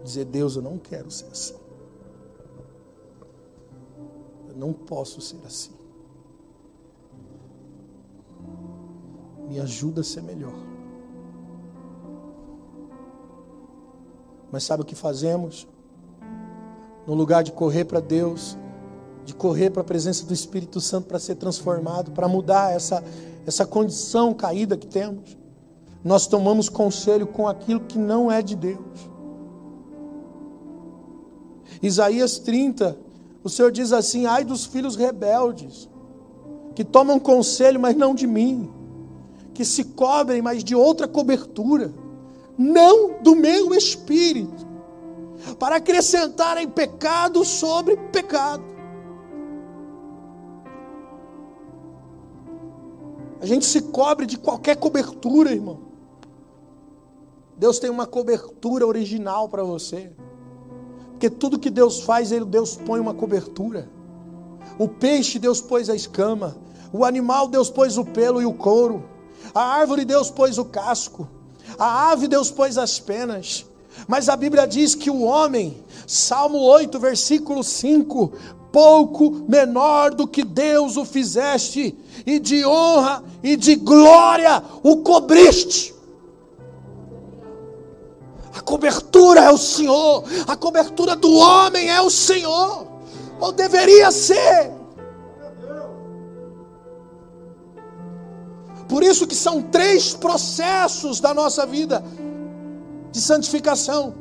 Dizer, Deus, eu não quero ser assim. Eu não posso ser assim. Me ajuda a ser melhor. Mas sabe o que fazemos? No lugar de correr para Deus, de correr para a presença do Espírito Santo para ser transformado, para mudar essa, essa condição caída que temos, nós tomamos conselho com aquilo que não é de Deus. Isaías 30, o Senhor diz assim: ai dos filhos rebeldes, que tomam conselho, mas não de mim, que se cobrem, mas de outra cobertura não do meu espírito, para acrescentarem pecado sobre pecado. A gente se cobre de qualquer cobertura, irmão. Deus tem uma cobertura original para você. Porque tudo que Deus faz, Deus põe uma cobertura. O peixe, Deus pôs a escama. O animal, Deus pôs o pelo e o couro. A árvore, Deus pôs o casco. A ave Deus pôs as penas. Mas a Bíblia diz que o homem, Salmo 8, versículo 5, pouco menor do que Deus o fizeste, e de honra e de glória o cobriste. A cobertura é o Senhor, a cobertura do homem é o Senhor, ou deveria ser. Por isso que são três processos da nossa vida de santificação.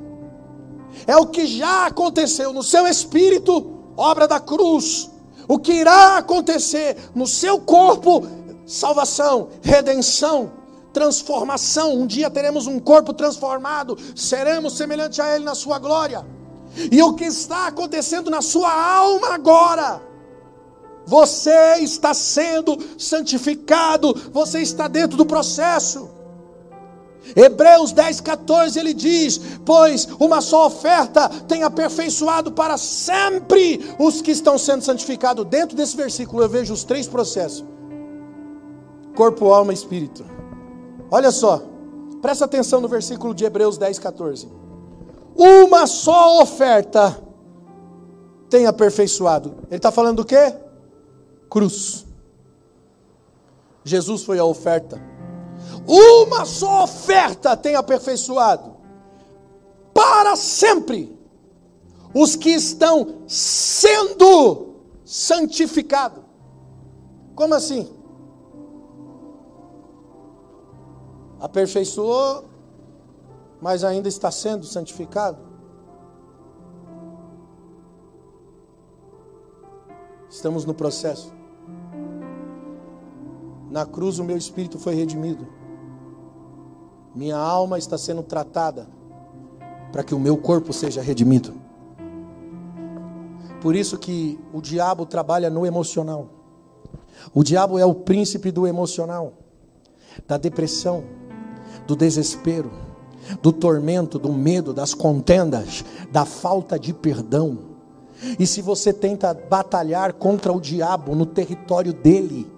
É o que já aconteceu no seu espírito, obra da cruz. O que irá acontecer no seu corpo, salvação, redenção, transformação. Um dia teremos um corpo transformado, seremos semelhante a Ele na sua glória. E o que está acontecendo na sua alma agora? Você está sendo santificado, você está dentro do processo. Hebreus 10, 14 ele diz: Pois uma só oferta tem aperfeiçoado para sempre os que estão sendo santificados. Dentro desse versículo eu vejo os três processos: corpo, alma e espírito. Olha só, presta atenção no versículo de Hebreus 10, 14. Uma só oferta tem aperfeiçoado. Ele está falando do quê? Cruz. Jesus foi a oferta. Uma só oferta tem aperfeiçoado. Para sempre. Os que estão sendo santificados. Como assim? aperfeiçoou, mas ainda está sendo santificado? Estamos no processo. Na cruz o meu espírito foi redimido. Minha alma está sendo tratada para que o meu corpo seja redimido. Por isso que o diabo trabalha no emocional. O diabo é o príncipe do emocional, da depressão, do desespero, do tormento, do medo, das contendas, da falta de perdão. E se você tenta batalhar contra o diabo no território dele,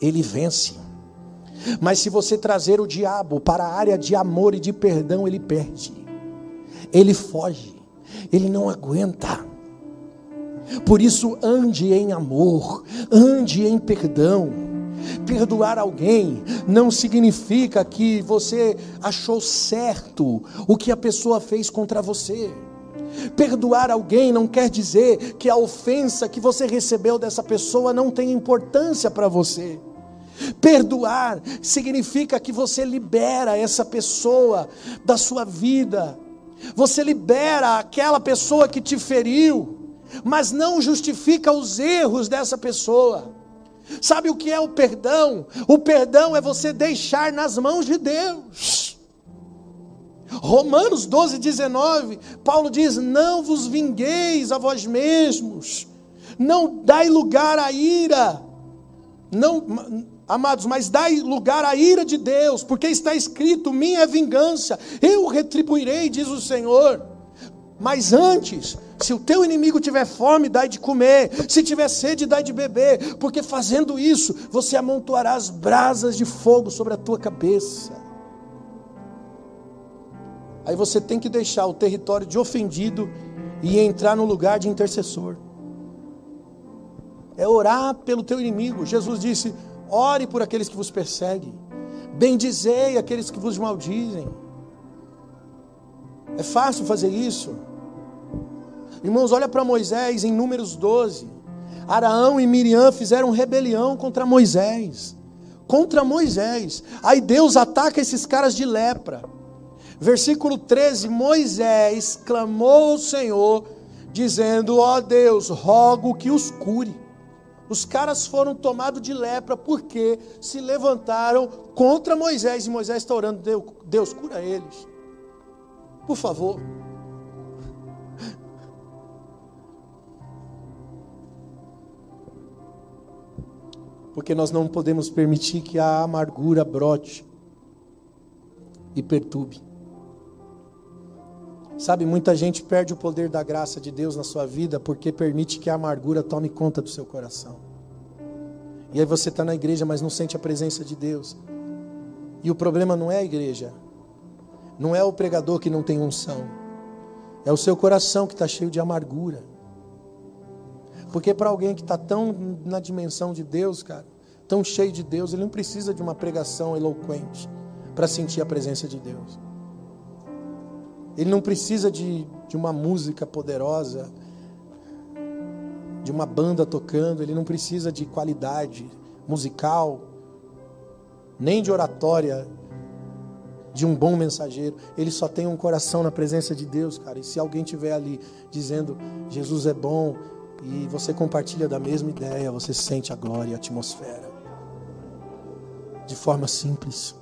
ele vence. Mas se você trazer o diabo para a área de amor e de perdão, ele perde. Ele foge. Ele não aguenta. Por isso, ande em amor, ande em perdão. Perdoar alguém não significa que você achou certo o que a pessoa fez contra você. Perdoar alguém não quer dizer que a ofensa que você recebeu dessa pessoa não tem importância para você. Perdoar significa que você libera essa pessoa da sua vida. Você libera aquela pessoa que te feriu, mas não justifica os erros dessa pessoa. Sabe o que é o perdão? O perdão é você deixar nas mãos de Deus. Romanos 12, 19, Paulo diz: Não vos vingueis a vós mesmos, não dai lugar à ira, não, amados, mas dai lugar à ira de Deus, porque está escrito: Minha vingança, eu retribuirei, diz o Senhor. Mas antes, se o teu inimigo tiver fome, dai de comer. Se tiver sede, dai de beber. Porque fazendo isso, você amontoará as brasas de fogo sobre a tua cabeça. Aí você tem que deixar o território de ofendido e entrar no lugar de intercessor. É orar pelo teu inimigo. Jesus disse: ore por aqueles que vos perseguem. Bendizei aqueles que vos maldizem. É fácil fazer isso. Irmãos, olha para Moisés em Números 12. Araão e Miriam fizeram rebelião contra Moisés. Contra Moisés. Aí Deus ataca esses caras de lepra. Versículo 13: Moisés clamou ao Senhor, dizendo: Ó oh Deus, rogo que os cure. Os caras foram tomados de lepra porque se levantaram contra Moisés. E Moisés está orando: Deus, Deus cura eles. Por favor. porque nós não podemos permitir que a amargura brote e perturbe. Sabe, muita gente perde o poder da graça de Deus na sua vida porque permite que a amargura tome conta do seu coração. E aí você está na igreja, mas não sente a presença de Deus. E o problema não é a igreja, não é o pregador que não tem unção, é o seu coração que está cheio de amargura. Porque para alguém que está tão na dimensão de Deus, cara, tão cheio de Deus, ele não precisa de uma pregação eloquente para sentir a presença de Deus. Ele não precisa de, de uma música poderosa, de uma banda tocando, ele não precisa de qualidade musical, nem de oratória, de um bom mensageiro. Ele só tem um coração na presença de Deus, cara. E se alguém tiver ali dizendo Jesus é bom e você compartilha da mesma ideia, você sente a glória e a atmosfera de forma simples.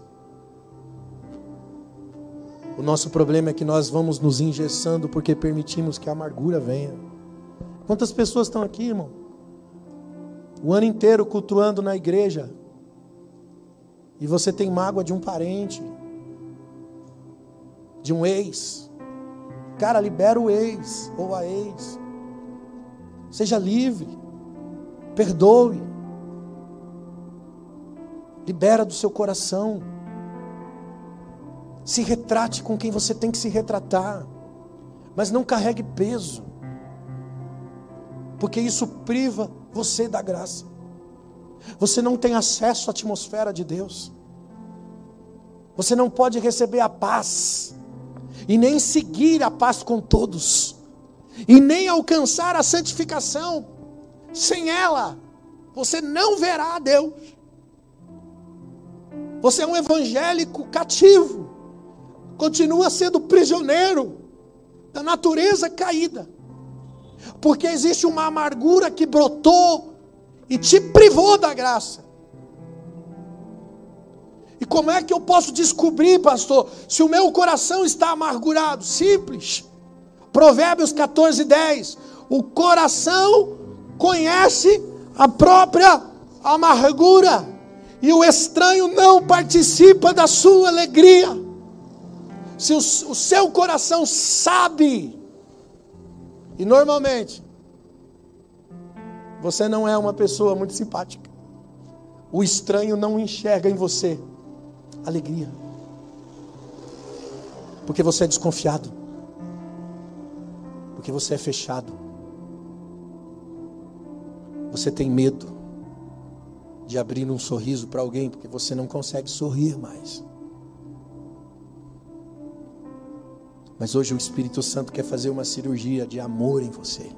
O nosso problema é que nós vamos nos engessando porque permitimos que a amargura venha. Quantas pessoas estão aqui, irmão? O ano inteiro cultuando na igreja. E você tem mágoa de um parente, de um ex. Cara, libera o ex ou a ex. Seja livre. Perdoe. Libera do seu coração. Se retrate com quem você tem que se retratar. Mas não carregue peso porque isso priva você da graça. Você não tem acesso à atmosfera de Deus. Você não pode receber a paz e nem seguir a paz com todos e nem alcançar a santificação. Sem ela, você não verá a Deus. Você é um evangélico cativo, continua sendo prisioneiro da natureza caída porque existe uma amargura que brotou e te privou da graça. E como é que eu posso descobrir, pastor, se o meu coração está amargurado? Simples. Provérbios 14, 10. O coração conhece a própria amargura, e o estranho não participa da sua alegria. Se o, o seu coração sabe e normalmente, você não é uma pessoa muito simpática. O estranho não enxerga em você alegria. Porque você é desconfiado. Porque você é fechado. Você tem medo de abrir um sorriso para alguém porque você não consegue sorrir mais. Mas hoje o Espírito Santo quer fazer uma cirurgia de amor em você.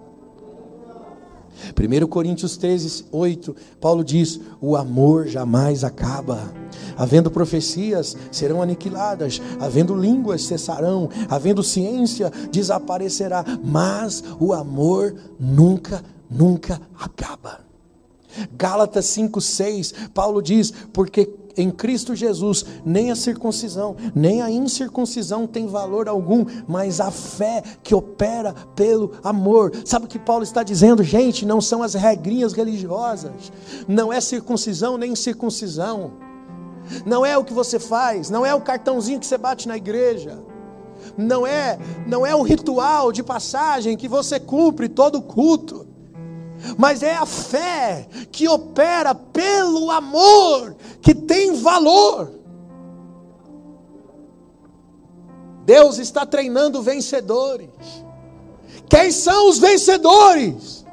1 Coríntios 13, 8, Paulo diz: O amor jamais acaba. Havendo profecias, serão aniquiladas, havendo línguas, cessarão, havendo ciência, desaparecerá, mas o amor nunca, nunca acaba. Gálatas 5,6, Paulo diz: Porque em Cristo Jesus, nem a circuncisão, nem a incircuncisão tem valor algum, mas a fé que opera pelo amor. Sabe o que Paulo está dizendo, gente? Não são as regrinhas religiosas, não é circuncisão nem incircuncisão, não é o que você faz, não é o cartãozinho que você bate na igreja. Não é, não é o ritual de passagem que você cumpre todo culto mas é a fé que opera pelo amor, que tem valor. Deus está treinando vencedores. Quem são os vencedores?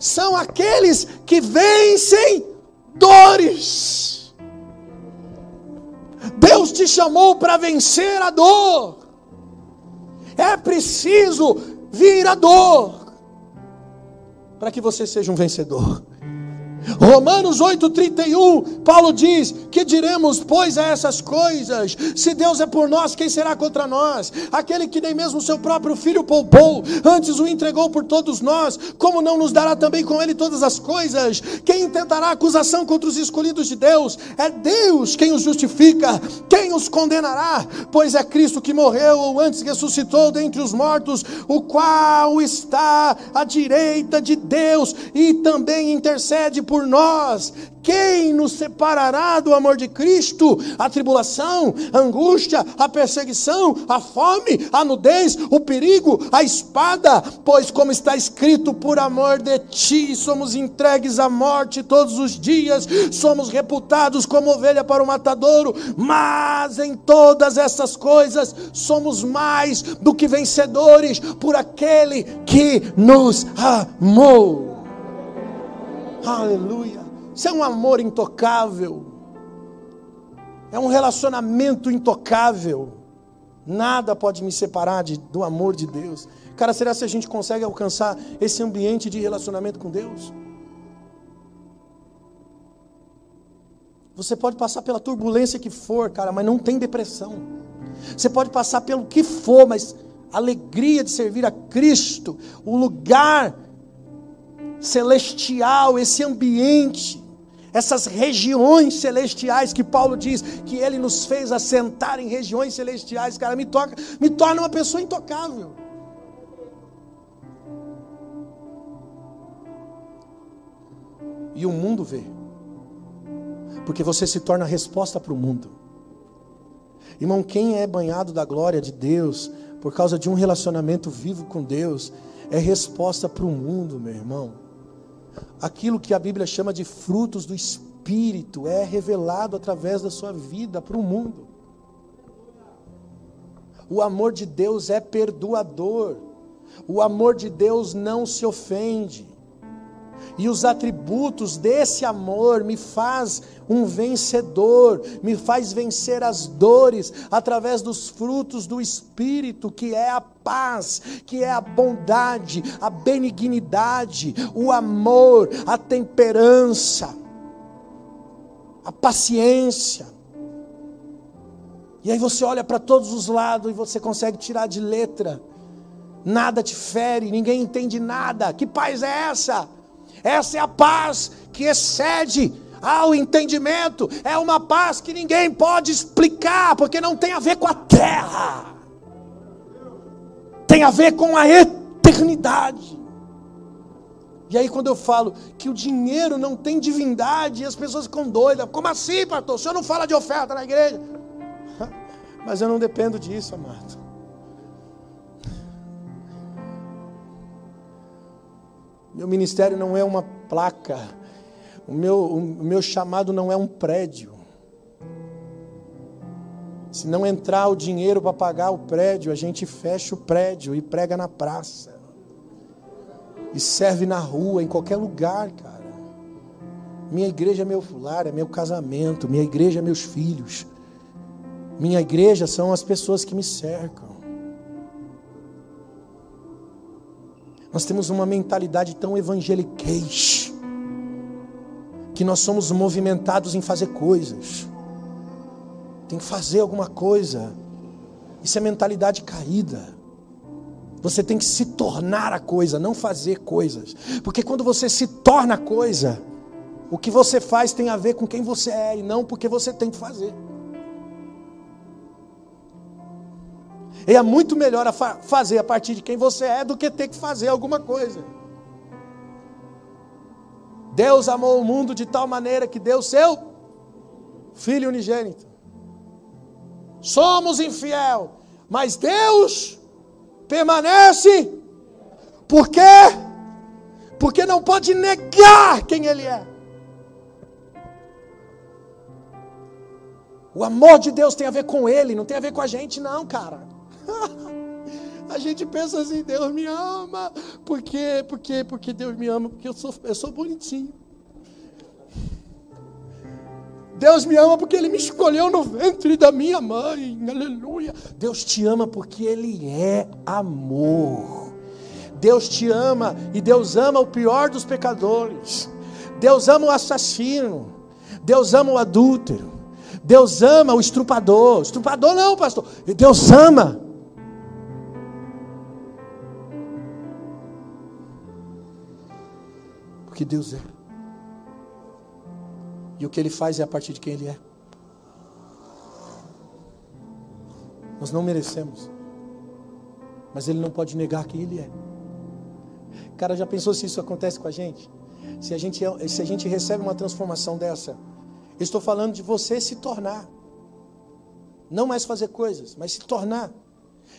São aqueles que vencem dores. Deus te chamou para vencer a dor. É preciso vir a dor para que você seja um vencedor. Romanos 8,31, Paulo diz: Que diremos, pois, a essas coisas? Se Deus é por nós, quem será contra nós? Aquele que nem mesmo seu próprio filho poupou, antes o entregou por todos nós, como não nos dará também com ele todas as coisas? Quem intentará acusação contra os escolhidos de Deus? É Deus quem os justifica, quem os condenará? Pois é Cristo que morreu, ou antes ressuscitou dentre os mortos, o qual está à direita de Deus e também intercede por por nós. Quem nos separará do amor de Cristo? A tribulação, a angústia, a perseguição, a fome, a nudez, o perigo, a espada. Pois, como está escrito, por amor de ti somos entregues à morte todos os dias, somos reputados como ovelha para o matadouro. Mas em todas essas coisas somos mais do que vencedores por aquele que nos amou. Aleluia. Isso é um amor intocável. É um relacionamento intocável. Nada pode me separar de, do amor de Deus. Cara, será se a gente consegue alcançar esse ambiente de relacionamento com Deus? Você pode passar pela turbulência que for, cara, mas não tem depressão. Você pode passar pelo que for, mas a alegria de servir a Cristo, o lugar celestial, esse ambiente, essas regiões celestiais que Paulo diz que ele nos fez assentar em regiões celestiais, cara, me toca, me torna uma pessoa intocável. E o mundo vê. Porque você se torna a resposta para o mundo. Irmão, quem é banhado da glória de Deus por causa de um relacionamento vivo com Deus, é resposta para o mundo, meu irmão. Aquilo que a Bíblia chama de frutos do Espírito é revelado através da sua vida para o mundo. O amor de Deus é perdoador. O amor de Deus não se ofende. E os atributos desse amor me faz um vencedor, me faz vencer as dores através dos frutos do espírito, que é a paz, que é a bondade, a benignidade, o amor, a temperança, a paciência. E aí você olha para todos os lados e você consegue tirar de letra. Nada te fere, ninguém entende nada. Que paz é essa? Essa é a paz que excede ao entendimento. É uma paz que ninguém pode explicar, porque não tem a ver com a terra, tem a ver com a eternidade. E aí, quando eu falo que o dinheiro não tem divindade, as pessoas ficam doidas. Como assim, pastor? O senhor não fala de oferta na igreja? Mas eu não dependo disso, amado. Meu ministério não é uma placa. O meu, o meu chamado não é um prédio. Se não entrar o dinheiro para pagar o prédio, a gente fecha o prédio e prega na praça. E serve na rua, em qualquer lugar, cara. Minha igreja é meu lar, é meu casamento. Minha igreja é meus filhos. Minha igreja são as pessoas que me cercam. Nós temos uma mentalidade tão evangeliquez que nós somos movimentados em fazer coisas. Tem que fazer alguma coisa. Isso é mentalidade caída. Você tem que se tornar a coisa, não fazer coisas. Porque quando você se torna coisa, o que você faz tem a ver com quem você é e não porque você tem que fazer. E é muito melhor a fa fazer a partir de quem você é do que ter que fazer alguma coisa. Deus amou o mundo de tal maneira que deu seu Filho unigênito. Somos infiel, mas Deus permanece. Por quê? Porque não pode negar quem Ele é. O amor de Deus tem a ver com Ele, não tem a ver com a gente, não, cara. A gente pensa assim, Deus me ama, por quê? Porque, porque Deus me ama, porque eu sou, eu sou bonitinho. Deus me ama porque Ele me escolheu no ventre da minha mãe, aleluia. Deus te ama porque Ele é amor. Deus te ama e Deus ama o pior dos pecadores. Deus ama o assassino. Deus ama o adúltero. Deus ama o estrupador. Estrupador não, pastor. Deus ama Porque Deus é. E o que Ele faz é a partir de quem Ele é. Nós não merecemos. Mas Ele não pode negar quem Ele é. Cara, já pensou se isso acontece com a gente? Se a gente, é, se a gente recebe uma transformação dessa? estou falando de você se tornar. Não mais fazer coisas, mas se tornar.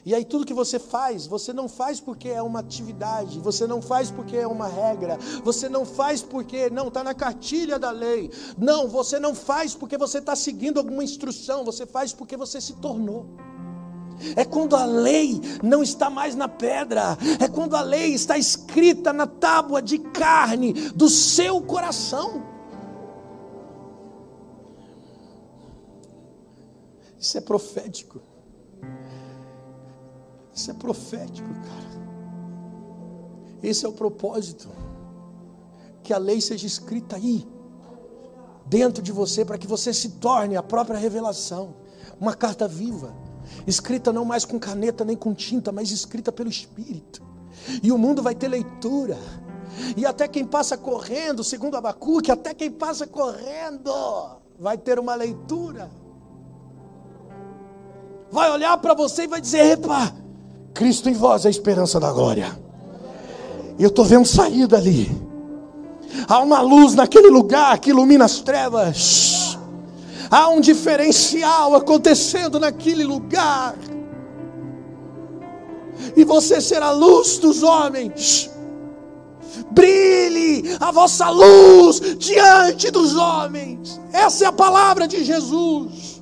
E aí tudo que você faz, você não faz porque é uma atividade, você não faz porque é uma regra, você não faz porque não está na cartilha da lei. Não, você não faz porque você está seguindo alguma instrução, você faz porque você se tornou. É quando a lei não está mais na pedra, é quando a lei está escrita na tábua de carne do seu coração. Isso é profético. Isso é profético, cara. Esse é o propósito. Que a lei seja escrita aí, dentro de você, para que você se torne a própria revelação. Uma carta viva, escrita não mais com caneta nem com tinta, mas escrita pelo Espírito. E o mundo vai ter leitura. E até quem passa correndo, segundo Abacuque, até quem passa correndo vai ter uma leitura. Vai olhar para você e vai dizer: Epa, Cristo em vós é a esperança da glória. E eu estou vendo saída ali. Há uma luz naquele lugar que ilumina as trevas. Há um diferencial acontecendo naquele lugar. E você será a luz dos homens. Brilhe a vossa luz diante dos homens. Essa é a palavra de Jesus.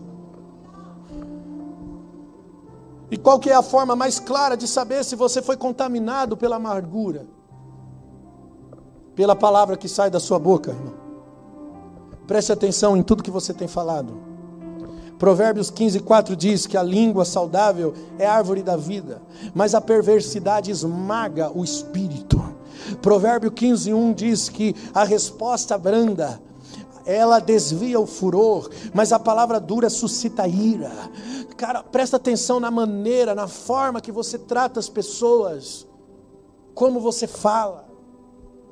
E qual que é a forma mais clara de saber se você foi contaminado pela amargura? Pela palavra que sai da sua boca, irmão. Preste atenção em tudo que você tem falado. Provérbios 15, 4 diz que a língua saudável é árvore da vida, mas a perversidade esmaga o espírito. Provérbio 15, 1 diz que a resposta branda ela desvia o furor, mas a palavra dura suscita ira. Cara, presta atenção na maneira, na forma que você trata as pessoas, como você fala,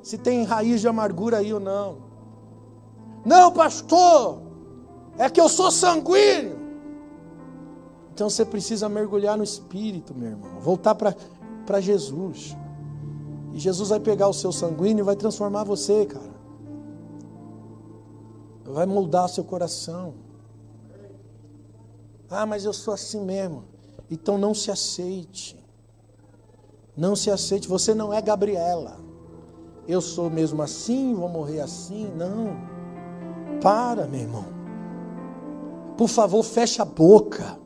se tem raiz de amargura aí ou não. Não, pastor, é que eu sou sanguíneo. Então você precisa mergulhar no espírito, meu irmão, voltar para Jesus. E Jesus vai pegar o seu sanguíneo e vai transformar você, cara vai moldar seu coração. Ah, mas eu sou assim mesmo. Então não se aceite. Não se aceite. Você não é Gabriela. Eu sou mesmo assim, vou morrer assim. Não. Para, meu irmão. Por favor, feche a boca.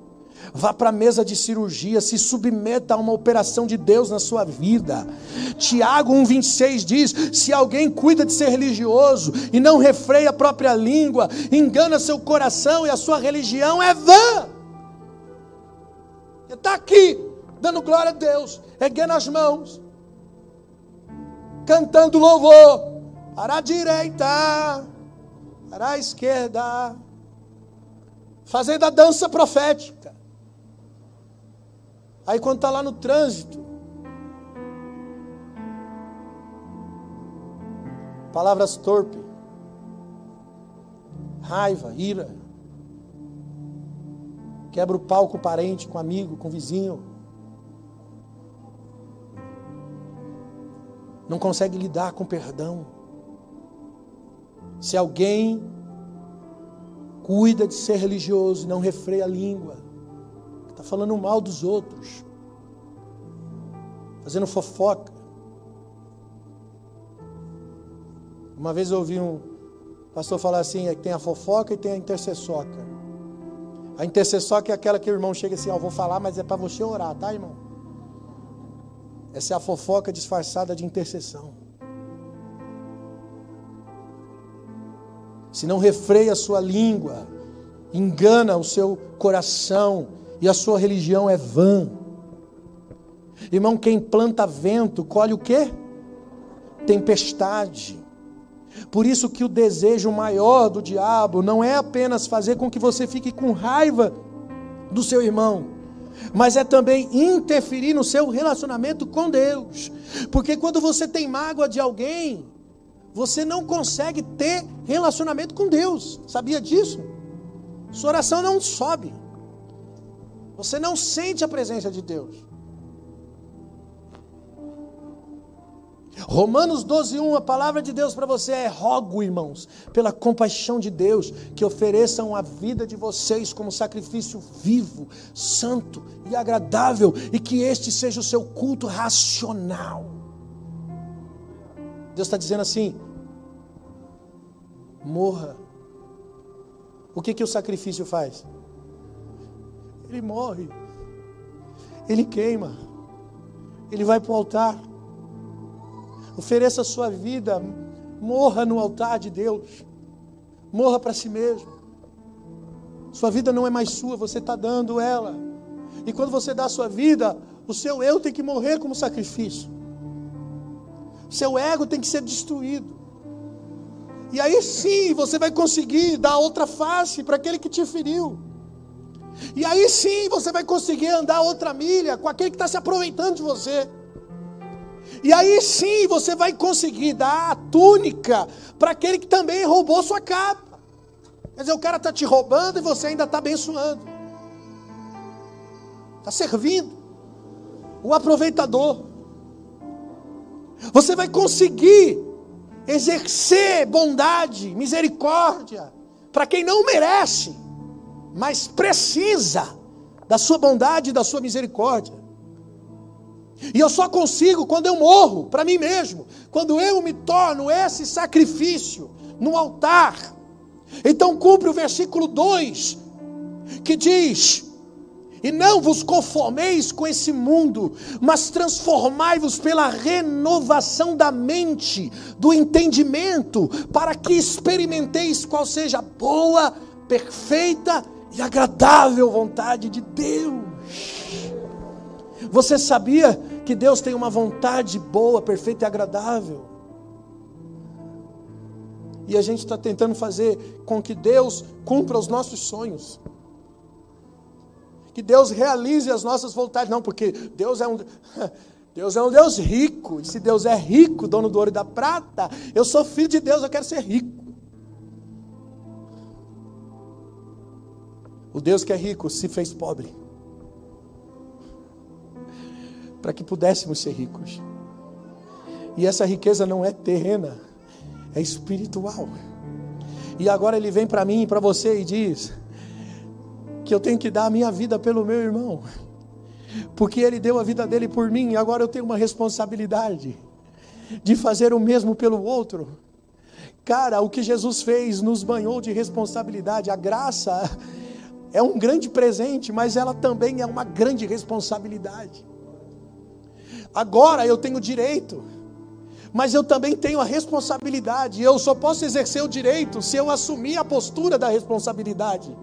Vá para a mesa de cirurgia, se submeta a uma operação de Deus na sua vida. Tiago 1,26 diz: se alguém cuida de ser religioso e não refreia a própria língua, engana seu coração e a sua religião é vã. Está aqui, dando glória a Deus, erguendo as mãos, cantando louvor, para a direita, para a esquerda, fazendo a dança profética. Aí quando está lá no trânsito, palavras torpes, raiva, ira, quebra o pau com o parente, com o amigo, com o vizinho, não consegue lidar com perdão. Se alguém cuida de ser religioso, não refreia a língua, está falando mal dos outros, fazendo fofoca. Uma vez eu ouvi um pastor falar assim: é que tem a fofoca e tem a intercessoca. A intercessoca é aquela que o irmão chega assim: oh, vou falar, mas é para você orar, tá, irmão? Essa é a fofoca disfarçada de intercessão. Se não refreia a sua língua, engana o seu coração, e a sua religião é vã. Irmão, quem planta vento, colhe o quê? Tempestade. Por isso que o desejo maior do diabo não é apenas fazer com que você fique com raiva do seu irmão, mas é também interferir no seu relacionamento com Deus. Porque quando você tem mágoa de alguém, você não consegue ter relacionamento com Deus. Sabia disso? Sua oração não sobe. Você não sente a presença de Deus. Romanos 12, 1, a palavra de Deus para você é: rogo, irmãos, pela compaixão de Deus, que ofereçam a vida de vocês como sacrifício vivo, santo e agradável, e que este seja o seu culto racional. Deus está dizendo assim: morra. O que, que o sacrifício faz? Ele morre, ele queima, ele vai para o altar. Ofereça a sua vida, morra no altar de Deus, morra para si mesmo. Sua vida não é mais sua, você está dando ela. E quando você dá a sua vida, o seu eu tem que morrer como sacrifício. O seu ego tem que ser destruído. E aí sim você vai conseguir dar outra face para aquele que te feriu. E aí sim você vai conseguir andar outra milha com aquele que está se aproveitando de você. E aí sim você vai conseguir dar a túnica para aquele que também roubou sua capa. Quer dizer, o cara está te roubando e você ainda está abençoando. Está servindo. O aproveitador. Você vai conseguir exercer bondade, misericórdia para quem não merece, mas precisa da sua bondade e da sua misericórdia. E eu só consigo quando eu morro para mim mesmo, quando eu me torno esse sacrifício no altar. Então cumpre o versículo 2, que diz: E não vos conformeis com esse mundo, mas transformai-vos pela renovação da mente, do entendimento, para que experimenteis qual seja a boa, perfeita e agradável vontade de Deus. Você sabia que Deus tem uma vontade boa, perfeita e agradável? E a gente está tentando fazer com que Deus cumpra os nossos sonhos. Que Deus realize as nossas vontades. Não, porque Deus é um. Deus é um Deus rico. E se Deus é rico, dono do ouro e da prata, eu sou filho de Deus, eu quero ser rico. O Deus que é rico se fez pobre para que pudéssemos ser ricos. E essa riqueza não é terrena, é espiritual. E agora ele vem para mim e para você e diz que eu tenho que dar a minha vida pelo meu irmão, porque ele deu a vida dele por mim, e agora eu tenho uma responsabilidade de fazer o mesmo pelo outro. Cara, o que Jesus fez nos banhou de responsabilidade. A graça é um grande presente, mas ela também é uma grande responsabilidade. Agora eu tenho direito, mas eu também tenho a responsabilidade. Eu só posso exercer o direito se eu assumir a postura da responsabilidade.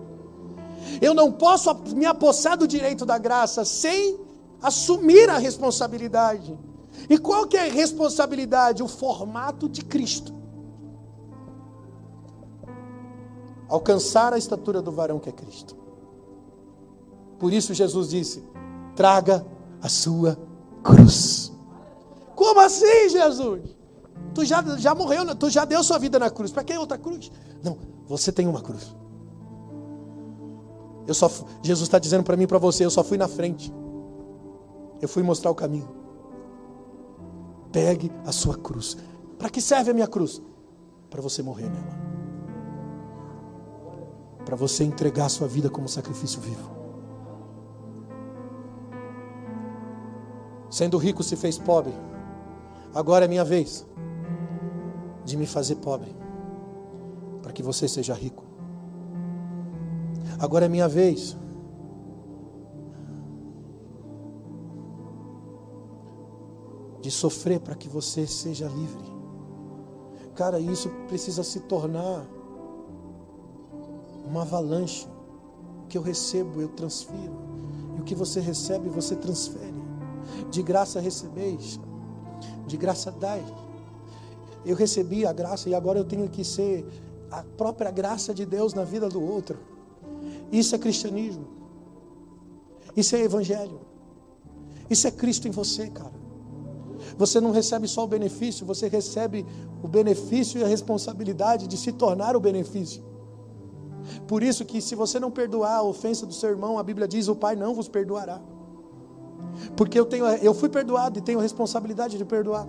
Eu não posso me apossar do direito da graça sem assumir a responsabilidade. E qual que é a responsabilidade? O formato de Cristo. Alcançar a estatura do varão que é Cristo. Por isso Jesus disse: traga a sua cruz. Como assim, Jesus? Tu já, já morreu, tu já deu sua vida na cruz. Para que outra cruz? Não, você tem uma cruz. Eu só, Jesus está dizendo para mim e para você, eu só fui na frente. Eu fui mostrar o caminho. Pegue a sua cruz. Para que serve a minha cruz? Para você morrer nela. Para você entregar a sua vida como sacrifício vivo. Sendo rico se fez pobre. Agora é minha vez de me fazer pobre, para que você seja rico. Agora é minha vez de sofrer para que você seja livre. Cara, isso precisa se tornar uma avalanche. O que eu recebo, eu transfiro. E o que você recebe, você transfere. De graça recebeis, de graça dai. Eu recebi a graça e agora eu tenho que ser a própria graça de Deus na vida do outro. Isso é cristianismo. Isso é evangelho. Isso é Cristo em você, cara. Você não recebe só o benefício, você recebe o benefício e a responsabilidade de se tornar o benefício. Por isso que se você não perdoar a ofensa do seu irmão, a Bíblia diz: o Pai não vos perdoará. Porque eu, tenho, eu fui perdoado e tenho responsabilidade de perdoar.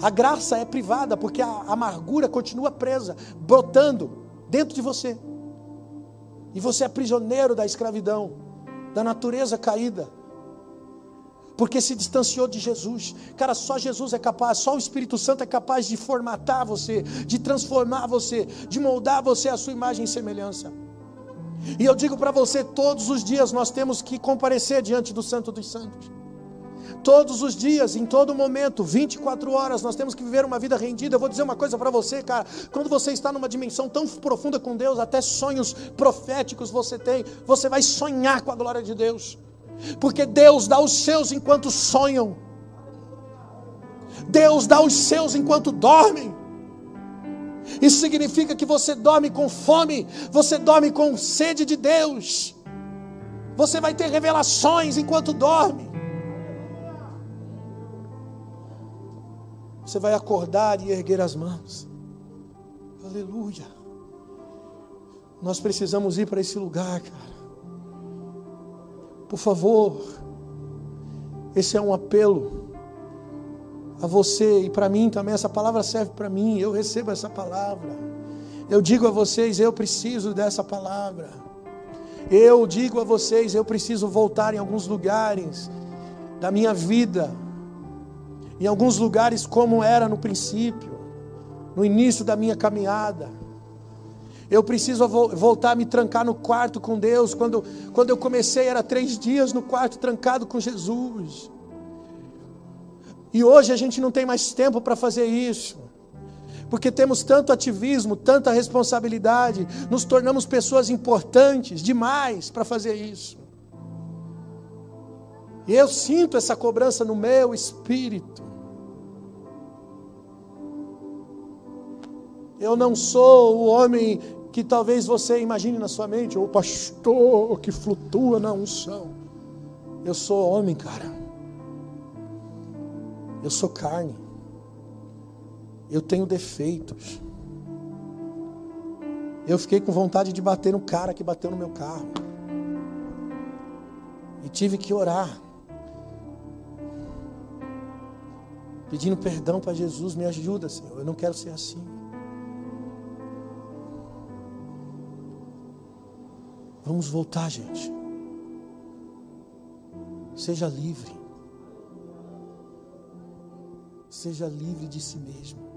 A graça é privada porque a amargura continua presa, brotando dentro de você. E você é prisioneiro da escravidão, da natureza caída. Porque se distanciou de Jesus. Cara, só Jesus é capaz, só o Espírito Santo é capaz de formatar você, de transformar você, de moldar você à sua imagem e semelhança. E eu digo para você: todos os dias nós temos que comparecer diante do Santo dos Santos. Todos os dias, em todo momento, 24 horas, nós temos que viver uma vida rendida. Eu vou dizer uma coisa para você, cara. Quando você está numa dimensão tão profunda com Deus, até sonhos proféticos você tem, você vai sonhar com a glória de Deus. Porque Deus dá os seus enquanto sonham. Deus dá os seus enquanto dormem. Isso significa que você dorme com fome, você dorme com sede de Deus. Você vai ter revelações enquanto dorme. Você vai acordar e erguer as mãos. Aleluia. Nós precisamos ir para esse lugar, cara. Por favor, esse é um apelo a você e para mim também. Essa palavra serve para mim. Eu recebo essa palavra. Eu digo a vocês, eu preciso dessa palavra. Eu digo a vocês, eu preciso voltar em alguns lugares da minha vida, em alguns lugares como era no princípio, no início da minha caminhada. Eu preciso voltar a me trancar no quarto com Deus. Quando, quando eu comecei, era três dias no quarto trancado com Jesus. E hoje a gente não tem mais tempo para fazer isso porque temos tanto ativismo, tanta responsabilidade, nos tornamos pessoas importantes demais para fazer isso. E eu sinto essa cobrança no meu espírito. Eu não sou o homem que talvez você imagine na sua mente, o pastor que flutua na unção. Eu sou homem, cara. Eu sou carne. Eu tenho defeitos. Eu fiquei com vontade de bater no cara que bateu no meu carro. E tive que orar. Pedindo perdão para Jesus, me ajuda, Senhor. Eu não quero ser assim. Vamos voltar, gente. Seja livre seja livre de si mesmo.